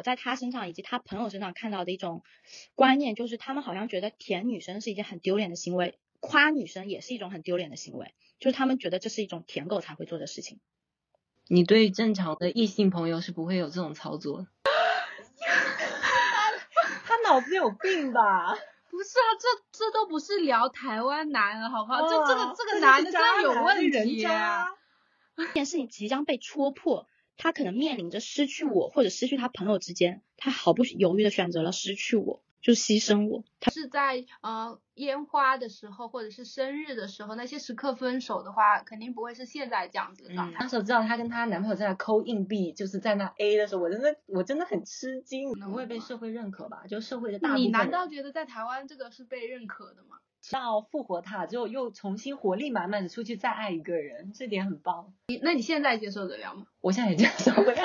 我在他身上以及他朋友身上看到的一种观念，就是他们好像觉得舔女生是一件很丢脸的行为，夸女生也是一种很丢脸的行为，就是他们觉得这是一种舔狗才会做的事情。你对正常的异性朋友是不会有这种操作。他脑子有病吧？不是啊，这这都不是聊台湾男了，好不好？这这个这个男的真的有问题啊！这件事情即将被戳破，他可能面临着失去我或者失去他朋友之间，他毫不犹豫的选择了失去我。就牺牲我，他是在呃烟花的时候或者是生日的时候那些时刻分手的话，肯定不会是现在这样子的状态。那时候知道她跟她男朋友在那抠硬币，就是在那 A 的时候，我真的我真的很吃惊，不会被社会认可吧？就社会的大部分。你难道觉得在台湾这个是被认可的吗？到复活他之后，又重新活力满满的出去再爱一个人，这点很棒。你那你现在接受得了吗？我现在也接受不了。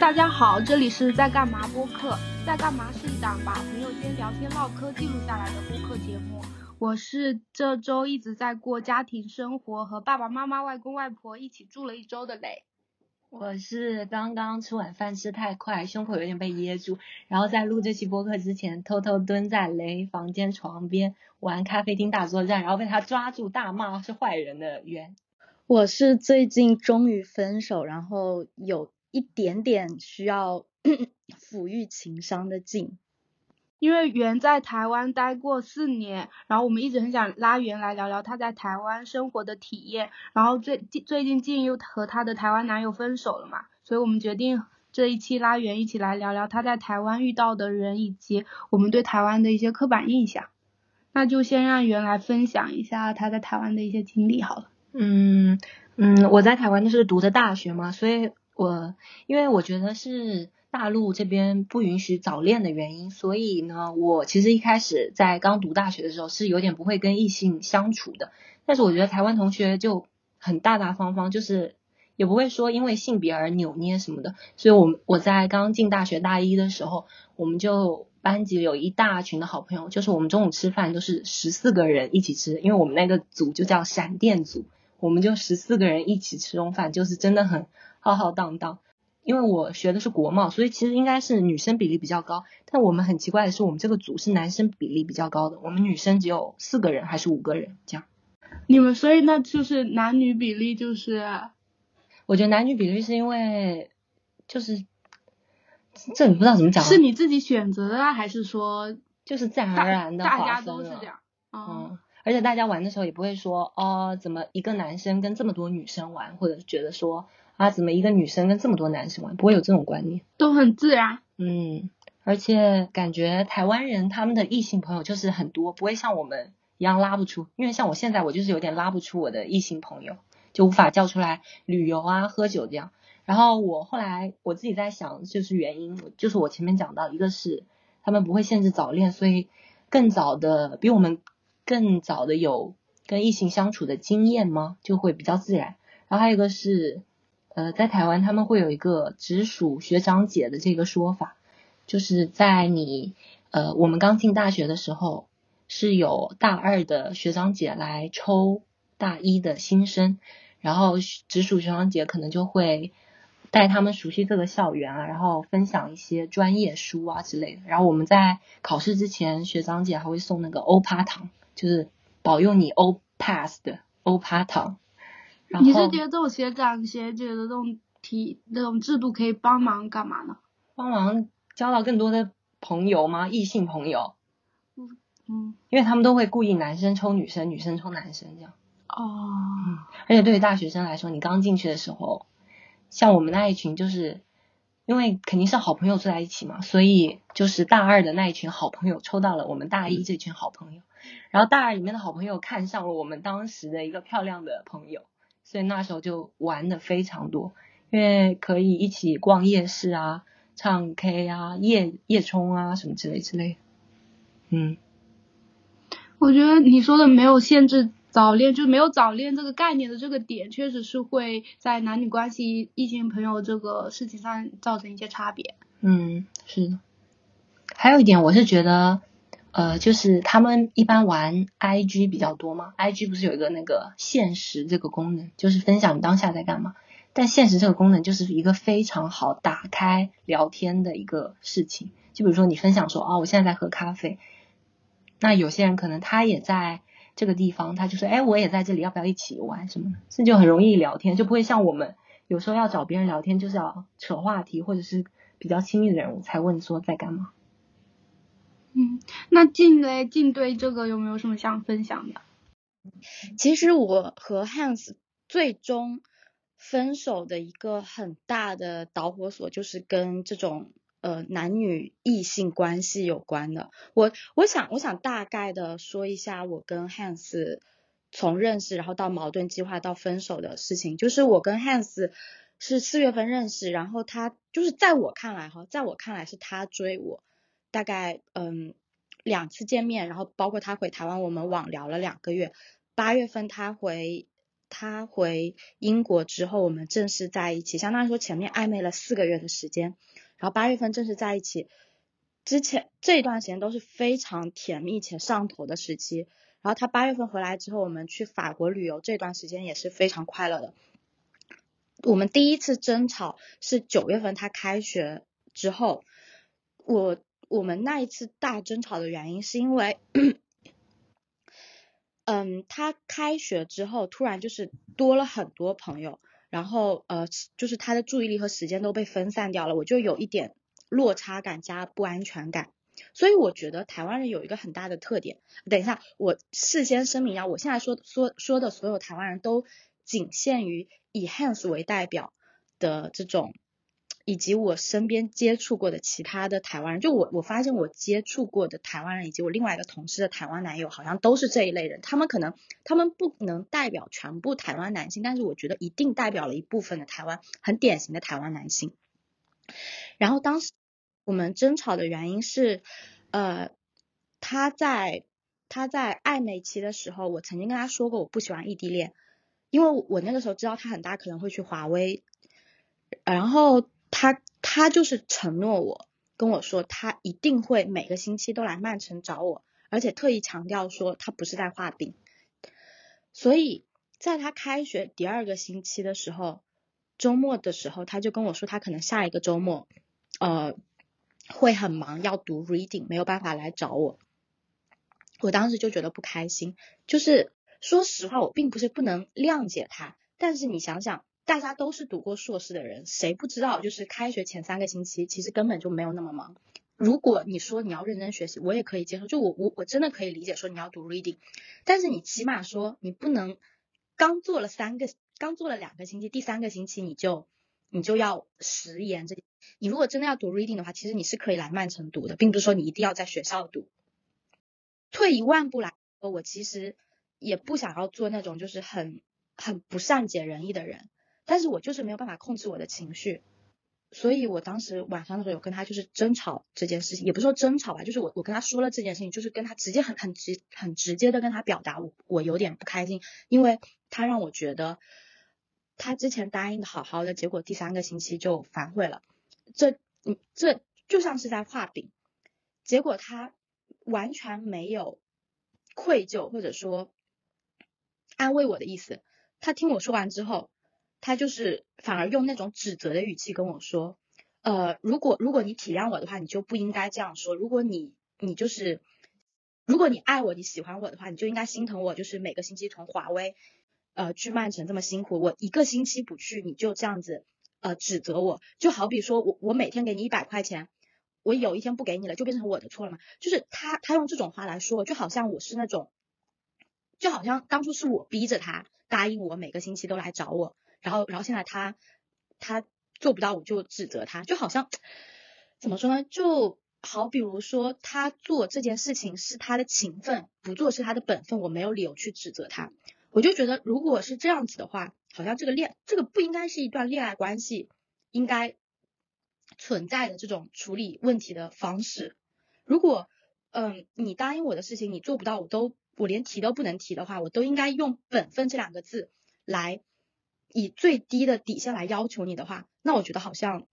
大家好，这里是在干嘛播客。在干嘛是一档把朋友间聊天唠嗑记录下来的播客节目。我是这周一直在过家庭生活，和爸爸妈妈、外公外婆一起住了一周的雷。我是刚刚吃晚饭吃太快，胸口有点被噎住，然后在录这期播客之前，偷偷蹲在雷房间床边玩咖啡厅大作战，然后被他抓住大骂是坏人的圆。我是最近终于分手，然后有。一点点需要 抚育情商的劲，因为袁在台湾待过四年，然后我们一直很想拉袁来聊聊他在台湾生活的体验，然后最近最近静又和他的台湾男友分手了嘛，所以我们决定这一期拉袁一起来聊聊他在台湾遇到的人以及我们对台湾的一些刻板印象，那就先让袁来分享一下他在台湾的一些经历好了。嗯嗯，我在台湾就是读的大学嘛，所以。我因为我觉得是大陆这边不允许早恋的原因，所以呢，我其实一开始在刚读大学的时候是有点不会跟异性相处的。但是我觉得台湾同学就很大大方方，就是也不会说因为性别而扭捏什么的。所以，我我在刚进大学大一的时候，我们就班级有一大群的好朋友，就是我们中午吃饭都是十四个人一起吃，因为我们那个组就叫闪电组，我们就十四个人一起吃中饭，就是真的很。浩浩荡荡，因为我学的是国贸，所以其实应该是女生比例比较高。但我们很奇怪的是，我们这个组是男生比例比较高的，我们女生只有四个人还是五个人这样。你们所以那就是男女比例就是？我觉得男女比例是因为就是这你不知道怎么讲？是你自己选择的啊，还是说就是自然而然的？大家都是这样。嗯。而且大家玩的时候也不会说哦，怎么一个男生跟这么多女生玩，或者觉得说。啊，怎么一个女生跟这么多男生玩？不会有这种观念，都很自然。嗯，而且感觉台湾人他们的异性朋友就是很多，不会像我们一样拉不出。因为像我现在，我就是有点拉不出我的异性朋友，就无法叫出来旅游啊、喝酒这样。然后我后来我自己在想，就是原因，就是我前面讲到，一个是他们不会限制早恋，所以更早的比我们更早的有跟异性相处的经验吗？就会比较自然。然后还有一个是。呃，在台湾他们会有一个直属学长姐的这个说法，就是在你呃我们刚进大学的时候，是有大二的学长姐来抽大一的新生，然后直属学长姐可能就会带他们熟悉这个校园啊，然后分享一些专业书啊之类的。然后我们在考试之前，学长姐还会送那个欧趴糖，就是保佑你欧 pass 的欧趴糖。你是觉得这种学长学姐的这种题那种制度可以帮忙干嘛呢？帮忙交到更多的朋友吗？异性朋友？嗯嗯，因为他们都会故意男生抽女生，女生抽男生这样。哦。嗯，而且对于大学生来说，你刚进去的时候，像我们那一群，就是因为肯定是好朋友坐在一起嘛，所以就是大二的那一群好朋友抽到了我们大一这群好朋友，然后大二里面的好朋友看上了我们当时的一个漂亮的朋友。所以那时候就玩的非常多，因为可以一起逛夜市啊、唱 K 啊、夜夜冲啊什么之类之类。嗯，我觉得你说的没有限制早恋，就没有早恋这个概念的这个点，确实是会在男女关系、异性朋友这个事情上造成一些差别。嗯，是的。还有一点，我是觉得。呃，就是他们一般玩 I G 比较多嘛，I G 不是有一个那个现实这个功能，就是分享你当下在干嘛。但现实这个功能就是一个非常好打开聊天的一个事情。就比如说你分享说啊，我现在在喝咖啡，那有些人可能他也在这个地方，他就说哎，我也在这里，要不要一起玩什么的？这就很容易聊天，就不会像我们有时候要找别人聊天，就是要扯话题，或者是比较亲密的人物才问说在干嘛。嗯，那静嘞，静对这个有没有什么想分享的？其实我和 Hans 最终分手的一个很大的导火索，就是跟这种呃男女异性关系有关的。我我想我想大概的说一下我跟 Hans 从认识，然后到矛盾激化到分手的事情。就是我跟 Hans 是四月份认识，然后他就是在我看来哈，在我看来是他追我，大概嗯。两次见面，然后包括他回台湾，我们网聊了两个月。八月份他回他回英国之后，我们正式在一起，相当于说前面暧昧了四个月的时间，然后八月份正式在一起。之前这一段时间都是非常甜蜜且上头的时期。然后他八月份回来之后，我们去法国旅游，这段时间也是非常快乐的。我们第一次争吵是九月份他开学之后，我。我们那一次大争吵的原因是因为，嗯，他开学之后突然就是多了很多朋友，然后呃，就是他的注意力和时间都被分散掉了，我就有一点落差感加不安全感。所以我觉得台湾人有一个很大的特点。等一下，我事先声明一下，我现在说说说的所有台湾人都仅限于以 Hans 为代表的这种。以及我身边接触过的其他的台湾人，就我我发现我接触过的台湾人，以及我另外一个同事的台湾男友，好像都是这一类人。他们可能他们不能代表全部台湾男性，但是我觉得一定代表了一部分的台湾很典型的台湾男性。然后当时我们争吵的原因是，呃，他在他在暧昧期的时候，我曾经跟他说过我不喜欢异地恋，因为我那个时候知道他很大可能会去华为，然后。他他就是承诺我，跟我说他一定会每个星期都来曼城找我，而且特意强调说他不是在画饼。所以在他开学第二个星期的时候，周末的时候，他就跟我说他可能下一个周末，呃，会很忙，要读 reading，没有办法来找我。我当时就觉得不开心，就是说实话，我并不是不能谅解他，但是你想想。大家都是读过硕士的人，谁不知道？就是开学前三个星期，其实根本就没有那么忙。如果你说你要认真学习，我也可以接受。就我我我真的可以理解说你要读 reading，但是你起码说你不能刚做了三个，刚做了两个星期，第三个星期你就你就要食言。这你如果真的要读 reading 的话，其实你是可以来曼城读的，并不是说你一定要在学校读。退一万步来说，我其实也不想要做那种就是很很不善解人意的人。但是我就是没有办法控制我的情绪，所以我当时晚上的时候有跟他就是争吵这件事情，也不是说争吵吧，就是我我跟他说了这件事情，就是跟他直接很很直很直接的跟他表达我我有点不开心，因为他让我觉得他之前答应的好好的，结果第三个星期就反悔了，这嗯这就像是在画饼，结果他完全没有愧疚或者说安慰我的意思，他听我说完之后。他就是反而用那种指责的语气跟我说，呃，如果如果你体谅我的话，你就不应该这样说。如果你你就是，如果你爱我，你喜欢我的话，你就应该心疼我。就是每个星期从华为，呃，去曼城这么辛苦，我一个星期不去，你就这样子呃指责我。就好比说我我每天给你一百块钱，我有一天不给你了，就变成我的错了嘛？就是他他用这种话来说，就好像我是那种，就好像当初是我逼着他答应我每个星期都来找我。然后，然后现在他他做不到，我就指责他，就好像怎么说呢？就好比如说，他做这件事情是他的情分，不做是他的本分，我没有理由去指责他。我就觉得，如果是这样子的话，好像这个恋这个不应该是一段恋爱关系应该存在的这种处理问题的方式。如果嗯，你答应我的事情你做不到，我都我连提都不能提的话，我都应该用本分这两个字来。以最低的底线来要求你的话，那我觉得好像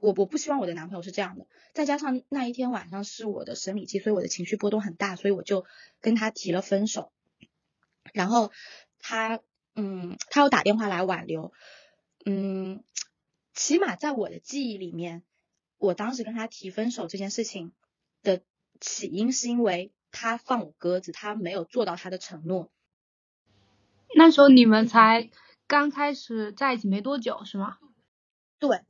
我我不希望我的男朋友是这样的。再加上那一天晚上是我的生理期，所以我的情绪波动很大，所以我就跟他提了分手。然后他嗯，他又打电话来挽留，嗯，起码在我的记忆里面，我当时跟他提分手这件事情的起因是因为他放我鸽子，他没有做到他的承诺。那时候你们才刚开始在一起没多久，是吗？对，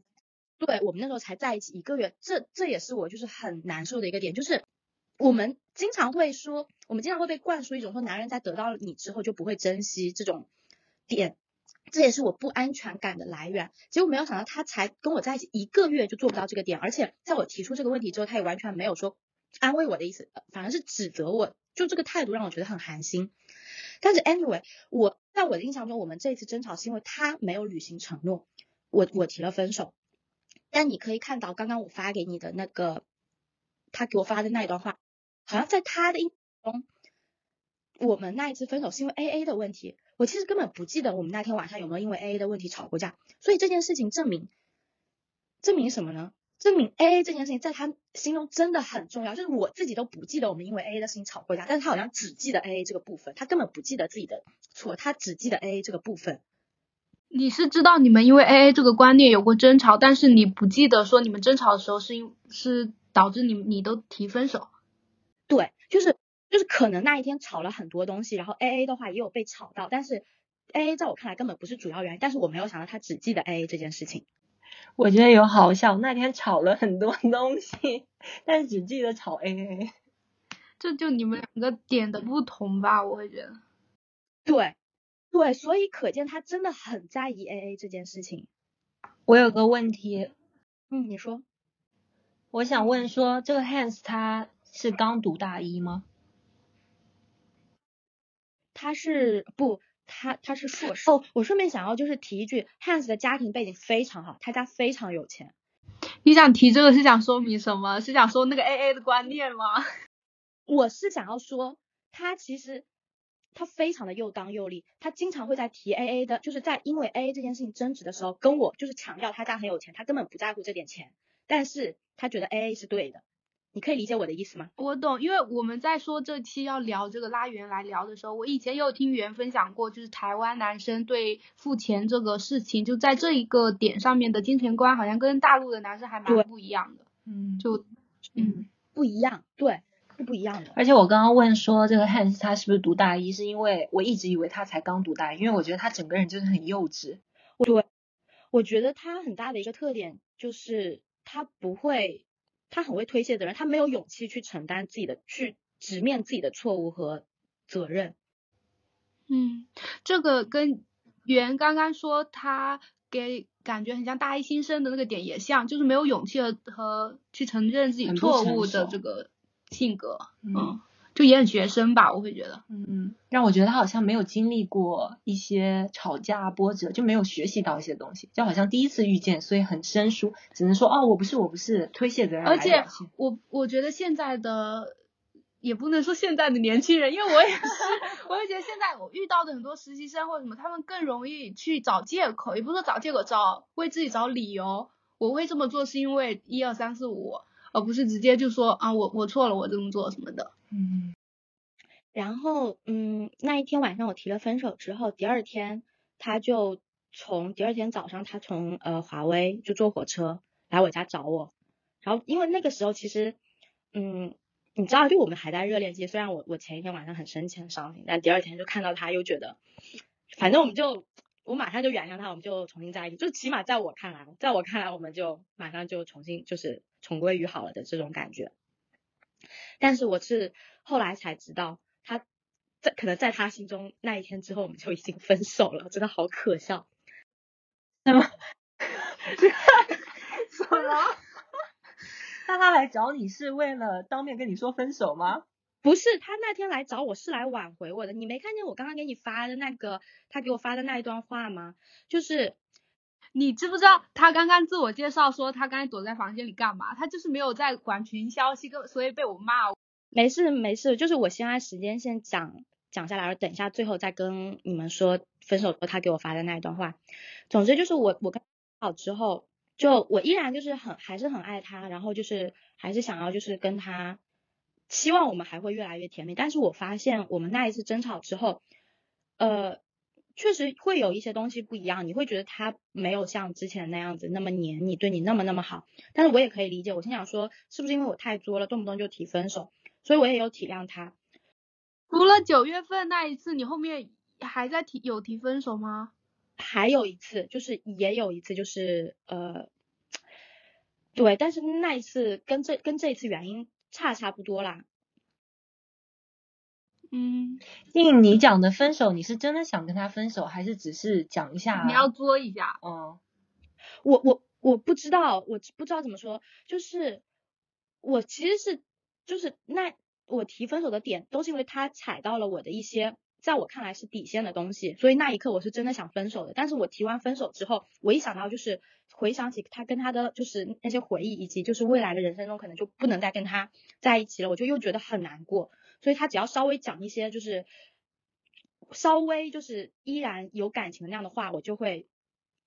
对我们那时候才在一起一个月，这这也是我就是很难受的一个点，就是我们经常会说，我们经常会被灌输一种说男人在得到你之后就不会珍惜这种点。这也是我不安全感的来源。结果没有想到，他才跟我在一起一个月就做不到这个点，而且在我提出这个问题之后，他也完全没有说安慰我的意思，反而是指责我，就这个态度让我觉得很寒心。但是 anyway，我在我的印象中，我们这次争吵是因为他没有履行承诺，我我提了分手。但你可以看到刚刚我发给你的那个，他给我发的那一段话，好像在他的印象中，我们那一次分手是因为 A A 的问题。我其实根本不记得我们那天晚上有没有因为 A A 的问题吵过架，所以这件事情证明，证明什么呢？证明 A A 这件事情在他心中真的很重要，就是我自己都不记得我们因为 A A 的事情吵过架，但是他好像只记得 A A 这个部分，他根本不记得自己的错，他只记得 A A 这个部分。你是知道你们因为 A A 这个观念有过争吵，但是你不记得说你们争吵的时候是因是导致你你都提分手？对，就是。就是可能那一天吵了很多东西，然后 A A 的话也有被吵到，但是 A A 在我看来根本不是主要原因，但是我没有想到他只记得 A A 这件事情。我觉得有好笑，那天吵了很多东西，但是只记得吵 A A。这就你们两个点的不同吧，我会觉得。对，对，所以可见他真的很在意 A A 这件事情。我有个问题，嗯，你说。我想问说，这个 Hans 他是刚读大一吗？他是不，他他是硕士哦。我顺便想要就是提一句，Hans 的家庭背景非常好，他家非常有钱。你想提这个是想说明什么？是想说那个 AA 的观念吗？我是想要说，他其实他非常的又刚又立，他经常会在提 AA 的，就是在因为 AA 这件事情争执的时候，跟我就是强调他家很有钱，他根本不在乎这点钱，但是他觉得 AA 是对的。你可以理解我的意思吗？我懂，因为我们在说这期要聊这个拉圆来聊的时候，我以前也有听圆分享过，就是台湾男生对付钱这个事情，就在这一个点上面的金钱观，好像跟大陆的男生还蛮不一样的。嗯，就嗯不一样，对，是不一样的。而且我刚刚问说这个 Hans 他是不是读大一，是因为我一直以为他才刚读大一，因为我觉得他整个人就是很幼稚。对，我觉得他很大的一个特点就是他不会。他很会推卸责任，他没有勇气去承担自己的，去直面自己的错误和责任。嗯，这个跟袁刚刚说他给感觉很像大一新生的那个点也像，就是没有勇气和和去承认自己错误的这个性格。嗯。就也很学生吧，我会觉得，嗯嗯，让我觉得他好像没有经历过一些吵架波折，就没有学习到一些东西，就好像第一次遇见，所以很生疏，只能说哦，我不是，我不是，推卸责任。而且我我觉得现在的也不能说现在的年轻人，因为我也是，我也觉得现在我遇到的很多实习生或者什么，他们更容易去找借口，也不是说找借口，找为自己找理由。我会这么做是因为一二三四五。而不是直接就说啊我我错了我这么做什么的，嗯，然后嗯那一天晚上我提了分手之后，第二天他就从第二天早上他从呃华威就坐火车来我家找我，然后因为那个时候其实嗯你知道就我们还在热恋期，虽然我我前一天晚上很生气很伤心，但第二天就看到他又觉得反正我们就我马上就原谅他，我们就重新在一起，就起码在我看来，在我看来我们就马上就重新就是。重归于好了的这种感觉，但是我是后来才知道，他在可能在他心中那一天之后，我们就已经分手了，真的好可笑。什么？什么？那他来找你是为了当面跟你说分手吗？不是，他那天来找我是来挽回我的。你没看见我刚刚给你发的那个他给我发的那一段话吗？就是。你知不知道他刚刚自我介绍说他刚才躲在房间里干嘛？他就是没有在管群消息，跟所以被我骂。没事没事，就是我先按时间先讲讲下来，等一下最后再跟你们说分手后他给我发的那一段话。总之就是我我跟好之后，就我依然就是很还是很爱他，然后就是还是想要就是跟他，希望我们还会越来越甜蜜。但是我发现我们那一次争吵之后，呃。确实会有一些东西不一样，你会觉得他没有像之前那样子那么黏你，对你那么那么好。但是我也可以理解，我心想说，是不是因为我太作了，动不动就提分手，所以我也有体谅他。除了九月份那一次，你后面还在提有提分手吗？还有一次，就是也有一次，就是呃，对，但是那一次跟这跟这一次原因差差不多啦。嗯，静，你讲的分手，你是真的想跟他分手，还是只是讲一下？你要作一下。哦，我我我不知道，我不知道怎么说，就是我其实是就是那我提分手的点，都是因为他踩到了我的一些在我看来是底线的东西，所以那一刻我是真的想分手的。但是我提完分手之后，我一想到就是回想起他跟他的就是那些回忆，以及就是未来的人生中可能就不能再跟他在一起了，我就又觉得很难过。所以他只要稍微讲一些就是稍微就是依然有感情的那样的话，我就会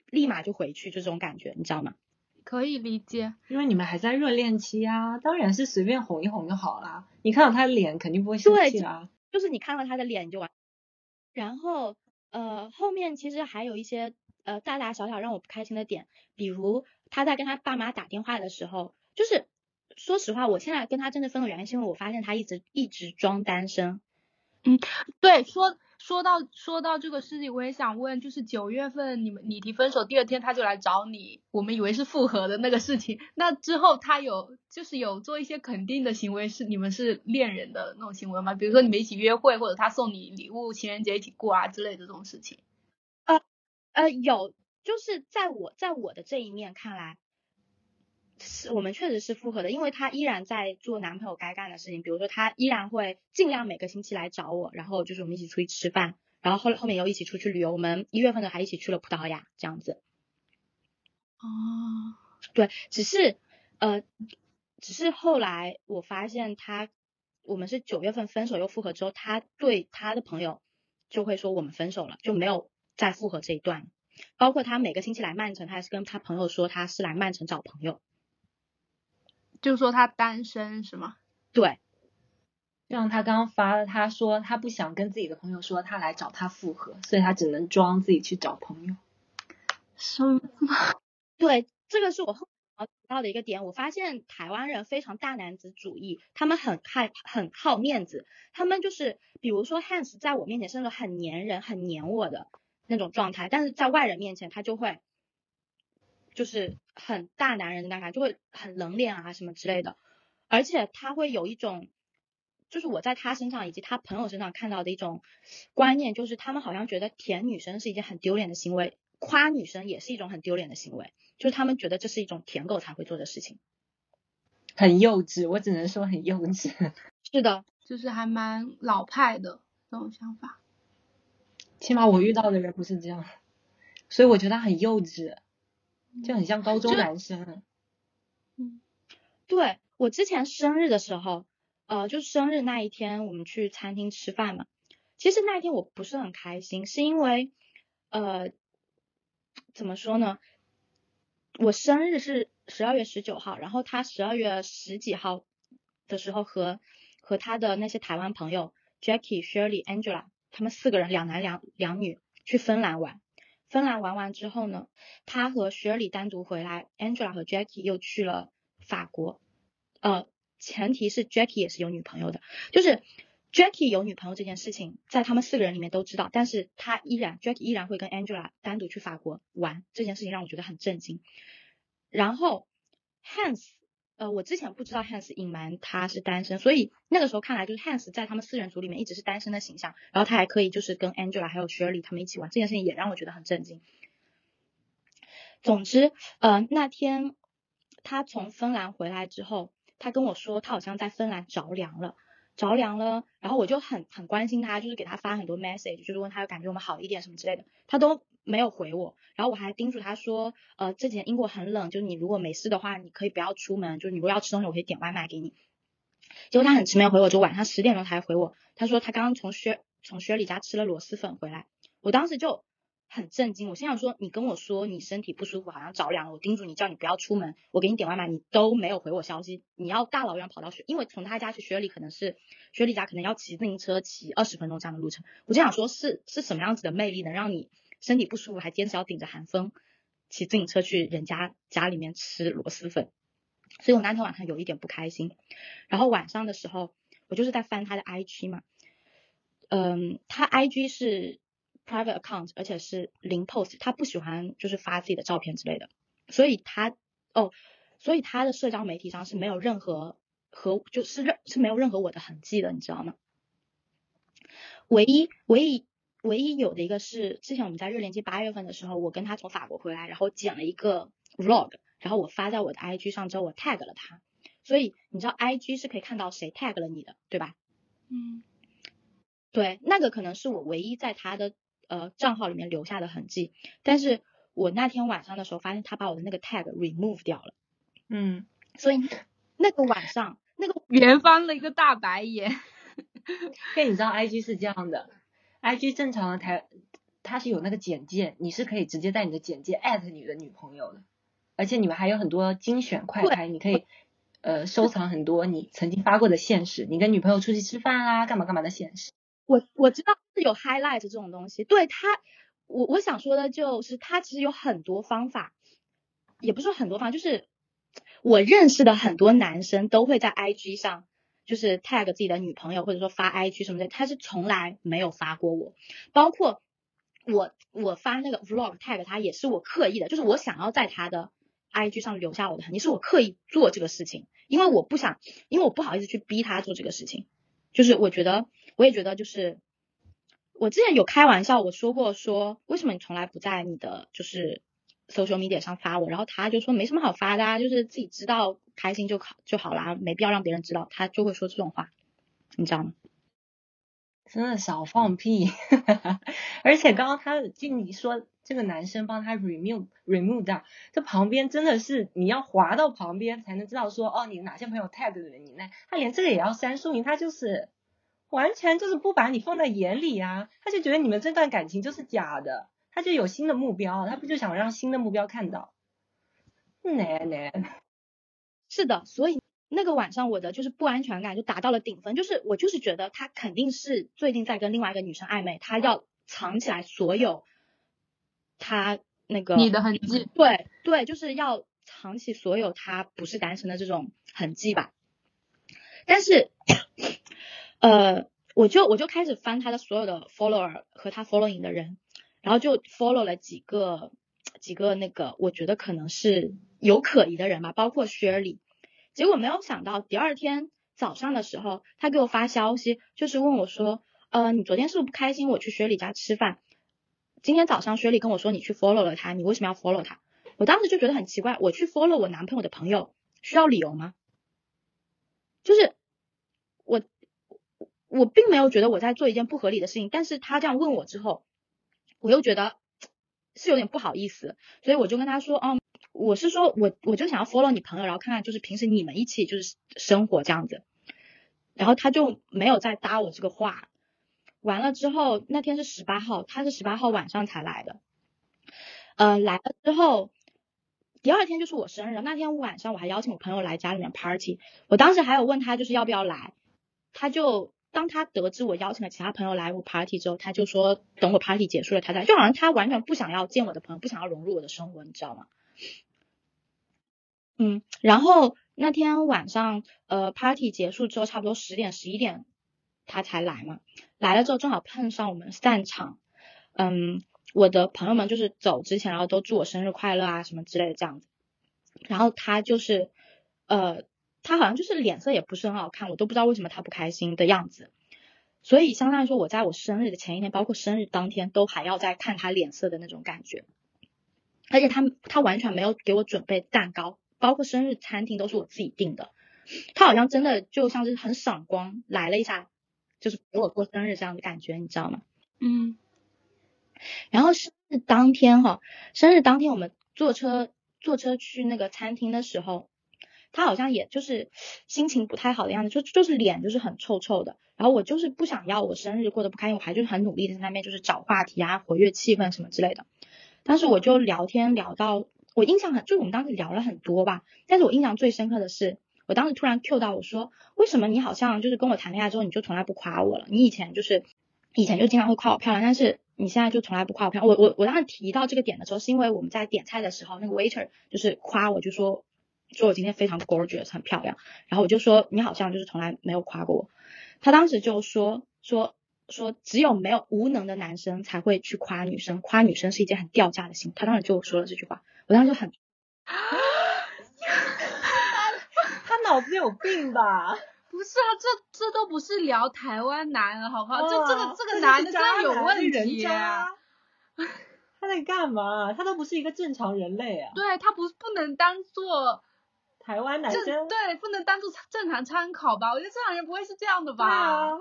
立马就回去，就这种感觉，你知道吗？可以理解，因为你们还在热恋期啊，当然是随便哄一哄就好啦。你看到他的脸，肯定不会生气啦。就是你看到他的脸就完。然后呃，后面其实还有一些呃大大小小让我不开心的点，比如他在跟他爸妈打电话的时候，就是。说实话，我现在跟他真的分了原因，是因为我发现他一直一直装单身。嗯，对，说说到说到这个事情，我也想问，就是九月份你们你提分手，第二天他就来找你，我们以为是复合的那个事情，那之后他有就是有做一些肯定的行为，是你们是恋人的那种行为吗？比如说你们一起约会，或者他送你礼物，情人节一起过啊之类的这种事情？呃呃，有，就是在我在我的这一面看来。是我们确实是复合的，因为他依然在做男朋友该干的事情，比如说他依然会尽量每个星期来找我，然后就是我们一起出去吃饭，然后后后面又一起出去旅游，我们一月份的还一起去了葡萄牙这样子。哦，对，只是呃，只是后来我发现他，我们是九月份分手又复合之后，他对他的朋友就会说我们分手了，就没有再复合这一段，包括他每个星期来曼城，他还是跟他朋友说他是来曼城找朋友。就说他单身是吗？对，像他刚刚发了，他说他不想跟自己的朋友说他来找他复合，所以他只能装自己去找朋友。什么？对，这个是我后提到的一个点。我发现台湾人非常大男子主义，他们很害很好面子，他们就是比如说 Hans 在我面前是那种很粘人、很粘我的那种状态，但是在外人面前他就会。就是很大男人的那感就会很冷脸啊什么之类的，而且他会有一种，就是我在他身上以及他朋友身上看到的一种观念，就是他们好像觉得舔女生是一件很丢脸的行为，夸女生也是一种很丢脸的行为，就是他们觉得这是一种舔狗才会做的事情，很幼稚，我只能说很幼稚。是的，就是还蛮老派的这种想法，起码我遇到的人不是这样，所以我觉得很幼稚。就很像高中男生，嗯，对我之前生日的时候，呃，就是生日那一天，我们去餐厅吃饭嘛。其实那一天我不是很开心，是因为，呃，怎么说呢？我生日是十二月十九号，然后他十二月十几号的时候和和他的那些台湾朋友 Jackie、Shirley、Angela，他们四个人两男两两女去芬兰玩。芬兰玩完之后呢，他和雪里单独回来，Angela 和 Jackie 又去了法国。呃，前提是 Jackie 也是有女朋友的，就是 Jackie 有女朋友这件事情，在他们四个人里面都知道，但是他依然 Jackie 依然会跟 Angela 单独去法国玩，这件事情让我觉得很震惊。然后 Hans。呃，我之前不知道 Hans 隐瞒他是单身，所以那个时候看来就是 Hans 在他们四人组里面一直是单身的形象，然后他还可以就是跟 Angela 还有 Shirley 他们一起玩，这件事情也让我觉得很震惊。总之，呃，那天他从芬兰回来之后，他跟我说他好像在芬兰着凉了，着凉了，然后我就很很关心他，就是给他发很多 message，就是问他感觉我们好一点什么之类的，他都。没有回我，然后我还叮嘱他说，呃，这几天英国很冷，就是你如果没事的话，你可以不要出门，就是你如果要吃东西，我可以点外卖给你。结果他很迟没有回我，就晚上十点钟才回我，他说他刚刚从薛从薛里家吃了螺蛳粉回来，我当时就很震惊，我心想说，你跟我说你身体不舒服，好像着凉了，我叮嘱你叫你不要出门，我给你点外卖，你都没有回我消息，你要大老远跑到雪，因为从他家去薛里可能是薛里家可能要骑自行车骑二十分钟这样的路程，我就想说，是是什么样子的魅力能让你身体不舒服还坚持要顶着寒风骑自行车去人家家里面吃螺蛳粉，所以我那天晚上有一点不开心，然后晚上的时候我就是在翻他的 IG 嘛，嗯，他 IG 是。private account，而且是零 post，他不喜欢就是发自己的照片之类的，所以他哦，所以他的社交媒体上是没有任何和就是任是没有任何我的痕迹的，你知道吗？唯一唯一唯一有的一个是之前我们在热恋期八月份的时候，我跟他从法国回来，然后剪了一个 vlog，然后我发在我的 IG 上之后，我 tag 了他，所以你知道 IG 是可以看到谁 tag 了你的，对吧？嗯，对，那个可能是我唯一在他的。呃，账号里面留下的痕迹，但是我那天晚上的时候发现他把我的那个 tag remove 掉了，嗯，所以那个晚上那个圆翻了一个大白眼。因为你知道 IG 是这样的，IG 正常的台它是有那个简介，你是可以直接在你的简介艾特你的女朋友的，而且你们还有很多精选快拍，你可以呃收藏很多你曾经发过的现实，你跟女朋友出去吃饭啊，干嘛干嘛的现实。我我知道是有 highlight 这种东西，对他，我我想说的就是他其实有很多方法，也不是说很多方法，就是我认识的很多男生都会在 IG 上就是 tag 自己的女朋友，或者说发 IG 什么的，他是从来没有发过我，包括我我发那个 vlog tag 他也是我刻意的，就是我想要在他的 IG 上留下我的痕迹，是我刻意做这个事情，因为我不想，因为我不好意思去逼他做这个事情，就是我觉得。我也觉得，就是我之前有开玩笑，我说过说，为什么你从来不在你的就是 social media 上发我？然后他就说没什么好发的，啊，就是自己知道开心就好就好啦，没必要让别人知道。他就会说这种话，你知道吗？真的少放屁！而且刚刚他经理说，这个男生帮他 remove remove 掉，这旁边真的是你要滑到旁边才能知道说，哦，你哪些朋友 tag 了你那，他连这个也要删，说明他就是。完全就是不把你放在眼里啊！他就觉得你们这段感情就是假的，他就有新的目标，他不就想让新的目标看到？难难，是的，所以那个晚上我的就是不安全感就达到了顶峰，就是我就是觉得他肯定是最近在跟另外一个女生暧昧，他要藏起来所有他那个你的痕迹，对对，就是要藏起所有他不是单身的这种痕迹吧，但是。呃，我就我就开始翻他的所有的 follower 和他 following 的人，然后就 follow 了几个几个那个我觉得可能是有可疑的人吧，包括 Shirley。结果没有想到第二天早上的时候，他给我发消息，就是问我说，呃，你昨天是不是不开心？我去薛里家吃饭。今天早上薛里跟我说你去 follow 了他，你为什么要 follow 他？我当时就觉得很奇怪，我去 follow 我男朋友的朋友需要理由吗？就是我。我并没有觉得我在做一件不合理的事情，但是他这样问我之后，我又觉得是有点不好意思，所以我就跟他说，哦，我是说我我就想要 follow 你朋友，然后看看就是平时你们一起就是生活这样子，然后他就没有再搭我这个话。完了之后，那天是十八号，他是十八号晚上才来的，呃，来了之后，第二天就是我生日，那天晚上我还邀请我朋友来家里面 party，我当时还有问他就是要不要来，他就。当他得知我邀请了其他朋友来我 party 之后，他就说等我 party 结束了他再，就好像他完全不想要见我的朋友，不想要融入我的生活，你知道吗？嗯，然后那天晚上，呃，party 结束之后，差不多十点十一点，他才来嘛。来了之后正好碰上我们散场，嗯，我的朋友们就是走之前，然后都祝我生日快乐啊什么之类的这样子。然后他就是，呃。他好像就是脸色也不是很好看，我都不知道为什么他不开心的样子。所以相当于说，我在我生日的前一天，包括生日当天，都还要再看他脸色的那种感觉。而且他他完全没有给我准备蛋糕，包括生日餐厅都是我自己订的。他好像真的就像是很赏光来了一下，就是陪我过生日这样的感觉，你知道吗？嗯。然后生日当天哈，生日当天我们坐车坐车去那个餐厅的时候。他好像也就是心情不太好的样子，就就是脸就是很臭臭的。然后我就是不想要我生日过得不开心，我还就是很努力的在那边就是找话题啊，活跃气氛什么之类的。但是我就聊天聊到，我印象很，就是我们当时聊了很多吧。但是我印象最深刻的是，我当时突然 Q 到我说，为什么你好像就是跟我谈恋爱之后你就从来不夸我了？你以前就是以前就经常会夸我漂亮，但是你现在就从来不夸我漂亮。我我我当时提到这个点的时候，是因为我们在点菜的时候，那个 waiter 就是夸我，就说说我今天非常 gorgeous 很漂亮。然后我就说你好像就是从来没有夸过我。他当时就说说。说只有没有无能的男生才会去夸女生，夸女生是一件很掉价的事情。他当时就说了这句话，我当时就很，他脑子有病吧？不是啊，这这都不是聊台湾男了，好不好？这这个这个男的真的有问题啊！他在干嘛？他都不是一个正常人类啊！对他不不能当做台湾男生，对，不能当做正常参考吧？我觉得正常人不会是这样的吧？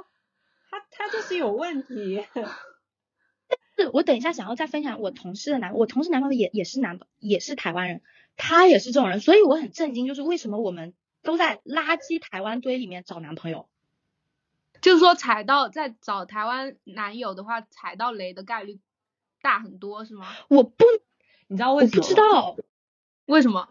他他就是有问题，但是我等一下想要再分享我同事的男，我同事男朋友也也是男，也是台湾人，他也是这种人，所以我很震惊，就是为什么我们都在垃圾台湾堆里面找男朋友，就是说踩到在找台湾男友的话，踩到雷的概率大很多，是吗？我不，你知道为什么？不知道为什么？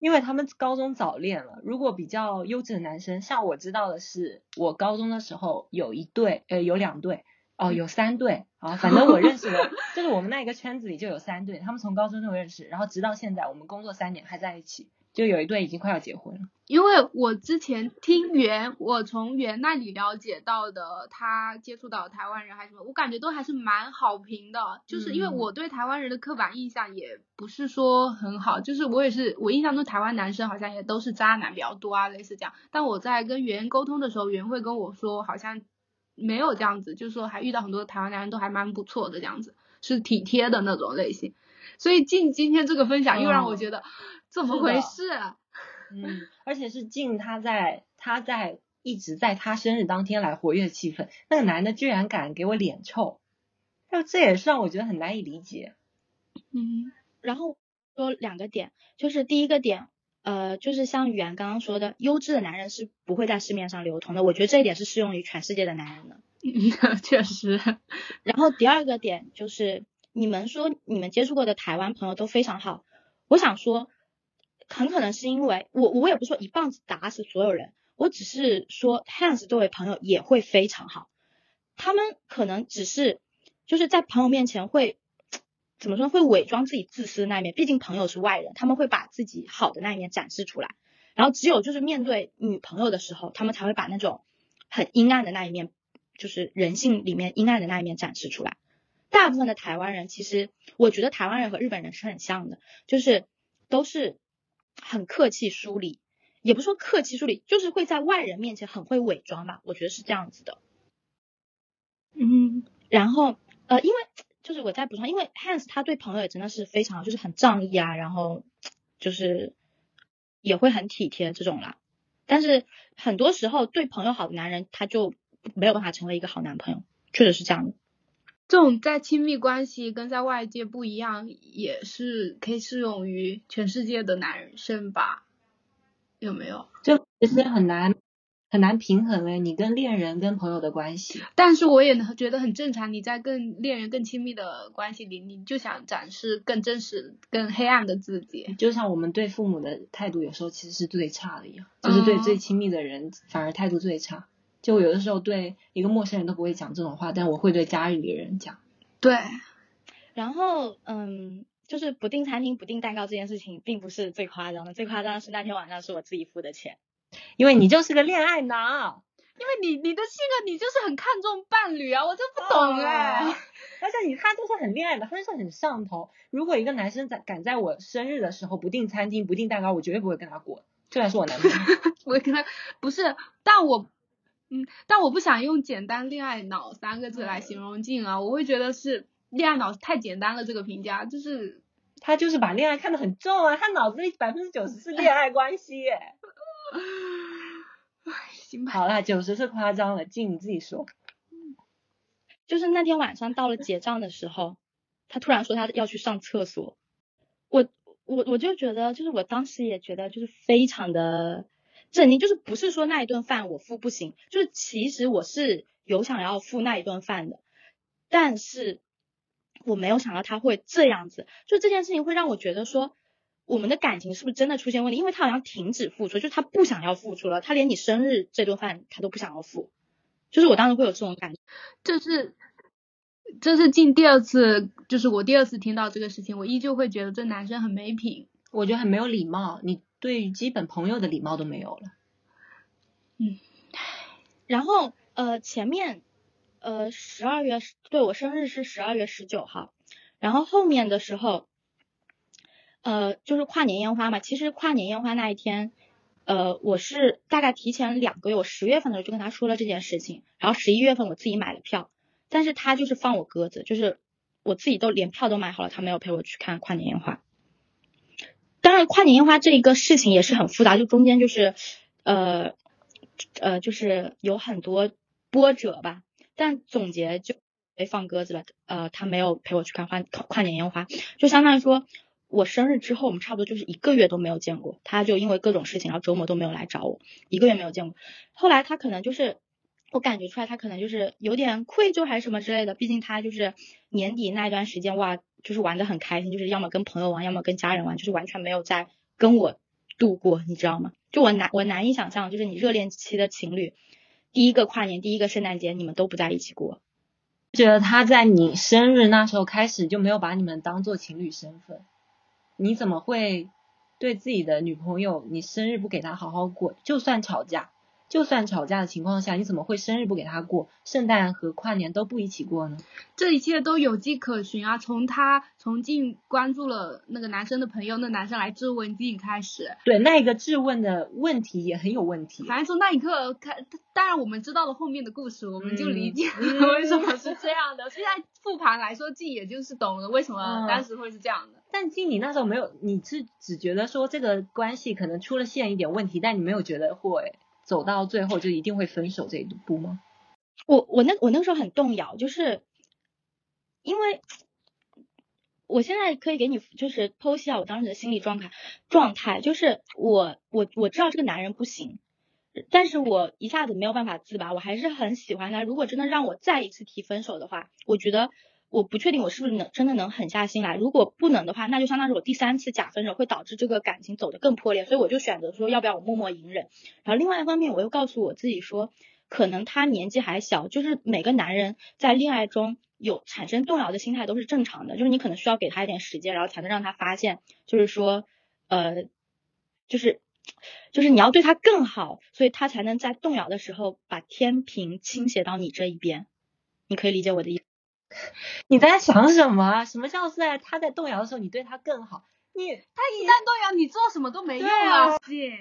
因为他们高中早恋了。如果比较优质的男生，像我知道的是，我高中的时候有一对，呃，有两对，哦，有三对，啊，反正我认识的，就是我们那一个圈子里就有三对，他们从高中就认识，然后直到现在，我们工作三年还在一起。就有一对已经快要结婚了，因为我之前听袁，我从袁那里了解到的，他接触到台湾人还是什么，我感觉都还是蛮好评的。就是因为我对台湾人的刻板印象也不是说很好，就是我也是我印象中台湾男生好像也都是渣男比较多啊，类似这样。但我在跟袁沟通的时候，袁会跟我说，好像没有这样子，就是说还遇到很多台湾男人都还蛮不错的这样子，是体贴的那种类型。所以进今天这个分享又让我觉得。怎么回事？嗯，而且是静他在他在一直在他生日当天来活跃气氛，那个男的居然敢给我脸臭，那这也是让我觉得很难以理解。嗯，然后说两个点，就是第一个点，呃，就是像语言刚刚说的，优质的男人是不会在市面上流通的，我觉得这一点是适用于全世界的男人的。确实。然后第二个点就是，你们说你们接触过的台湾朋友都非常好，我想说。很可能是因为我，我也不说一棒子打死所有人，我只是说 Hans 这位朋友也会非常好。他们可能只是就是在朋友面前会怎么说，会伪装自己自私的那一面，毕竟朋友是外人，他们会把自己好的那一面展示出来。然后只有就是面对女朋友的时候，他们才会把那种很阴暗的那一面，就是人性里面阴暗的那一面展示出来。大部分的台湾人，其实我觉得台湾人和日本人是很像的，就是都是。很客气疏离，也不说客气疏离，就是会在外人面前很会伪装吧，我觉得是这样子的。嗯，然后呃，因为就是我再补充，因为 Hans 他对朋友也真的是非常就是很仗义啊，然后就是也会很体贴这种啦。但是很多时候对朋友好的男人，他就没有办法成为一个好男朋友，确实是这样的。这种在亲密关系跟在外界不一样，也是可以适用于全世界的男生吧？有没有？就其实很难很难平衡哎，你跟恋人跟朋友的关系。但是我也觉得很正常，你在跟恋人更亲密的关系里，你就想展示更真实、更黑暗的自己。就像我们对父母的态度，有时候其实是最差的一样，就是对最亲密的人反而态度最差。就有的时候对一个陌生人都不会讲这种话，但我会对家里的人讲。对，然后嗯，就是不订餐厅不订蛋糕这件事情并不是最夸张的，最夸张的是那天晚上是我自己付的钱，因为你就是个恋爱脑，因为你你的性格你就是很看重伴侣啊，我就不懂哎，而且你他就是很恋爱的，他就是很上头。如果一个男生在敢在我生日的时候不订餐厅不订蛋糕，我绝对不会跟他过，虽然是我男朋友，我跟他不是，但我。嗯，但我不想用简单恋爱脑三个字来形容静啊，我会觉得是恋爱脑太简单了这个评价，就是他就是把恋爱看得很重啊，他脑子里百分之九十是恋爱关系。唉，行吧。好啦，九十是夸张了，静你自己说。就是那天晚上到了结账的时候，他突然说他要去上厕所，我。我我就觉得，就是我当时也觉得，就是非常的震惊，就是不是说那一顿饭我付不行，就是其实我是有想要付那一顿饭的，但是我没有想到他会这样子，就这件事情会让我觉得说，我们的感情是不是真的出现问题？因为他好像停止付出，就是他不想要付出了，他连你生日这顿饭他都不想要付，就是我当时会有这种感觉，这是这是近第二次，就是我第二次听到这个事情，我依旧会觉得这男生很没品。我觉得很没有礼貌，你对于基本朋友的礼貌都没有了。嗯然后呃前面呃十二月对我生日是十二月十九号，然后后面的时候呃就是跨年烟花嘛，其实跨年烟花那一天呃我是大概提前两个月，我十月份的时候就跟他说了这件事情，然后十一月份我自己买了票，但是他就是放我鸽子，就是我自己都连票都买好了，他没有陪我去看跨年烟花。当然，跨年烟花这一个事情也是很复杂，就中间就是呃呃，就是有很多波折吧。但总结就被放鸽子了，呃，他没有陪我去看跨跨年烟花，就相当于说我生日之后，我们差不多就是一个月都没有见过。他就因为各种事情，然后周末都没有来找我，一个月没有见过。后来他可能就是我感觉出来，他可能就是有点愧疚还是什么之类的。毕竟他就是年底那一段时间，哇，就是玩的很开心，就是要么跟朋友玩，要么跟家人玩，就是完全没有在跟我度过，你知道吗？就我难我难以想象，就是你热恋期的情侣，第一个跨年，第一个圣诞节，你们都不在一起过。觉得他在你生日那时候开始就没有把你们当做情侣身份，你怎么会对自己的女朋友，你生日不给她好好过，就算吵架，就算吵架的情况下，你怎么会生日不给他过，圣诞和跨年都不一起过呢？这一切都有迹可循啊！从他从进关注了那个男生的朋友，那男生来质问静开始，对，那一个质问的问题也很有问题。反正从那一刻开，当然我们知道了后面的故事，我们就理解了嗯为什么是这样的。现在复盘来说，静也就是懂了为什么嗯当时会是这样的。但静，你那时候没有，你是只觉得说这个关系可能出了现一点问题，但你没有觉得会走到最后就一定会分手这一步吗？我我那我那时候很动摇，就是因为我现在可以给你就是剖析一下我当时的心理状态状态，就是我我我知道这个男人不行，但是我一下子没有办法自拔，我还是很喜欢他。如果真的让我再一次提分手的话，我觉得我不确定我是不是能真的能狠下心来。如果不能的话，那就相当于我第三次假分手会导致这个感情走得更破裂，所以我就选择说要不要我默默隐忍。然后另外一方面，我又告诉我自己说，可能他年纪还小，就是每个男人在恋爱中有产生动摇的心态都是正常的，就是你可能需要给他一点时间，然后才能让他发现，就是说，呃，就是就是你要对他更好，所以他才能在动摇的时候把天平倾斜到你这一边。你可以理解我的意思。你在想什么啊？什么叫在他在动摇的时候你对他更好？你他一旦动摇，你做什么都没用对啊了，姐。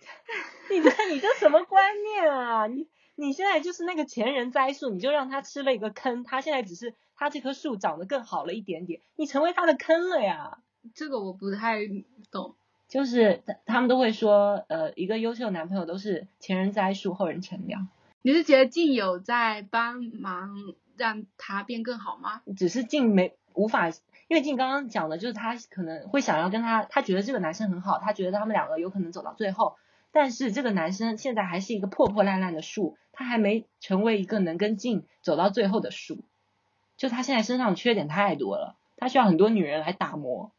你这你这什么观念啊？你你现在就是那个前人栽树，你就让他吃了一个坑，他现在只是他这棵树长得更好了一点点，你成为他的坑了呀。这个我不太懂。就是他他们都会说，呃，一个优秀的男朋友都是前人栽树，后人乘凉。你是觉得静友在帮忙让他变更好吗？只是静没无法，因为静刚刚讲的就是他可能会想要跟他，他觉得这个男生很好，他觉得他们两个有可能走到最后，但是这个男生现在还是一个破破烂烂的树，他还没成为一个能跟静走到最后的树，就他现在身上缺点太多了，他需要很多女人来打磨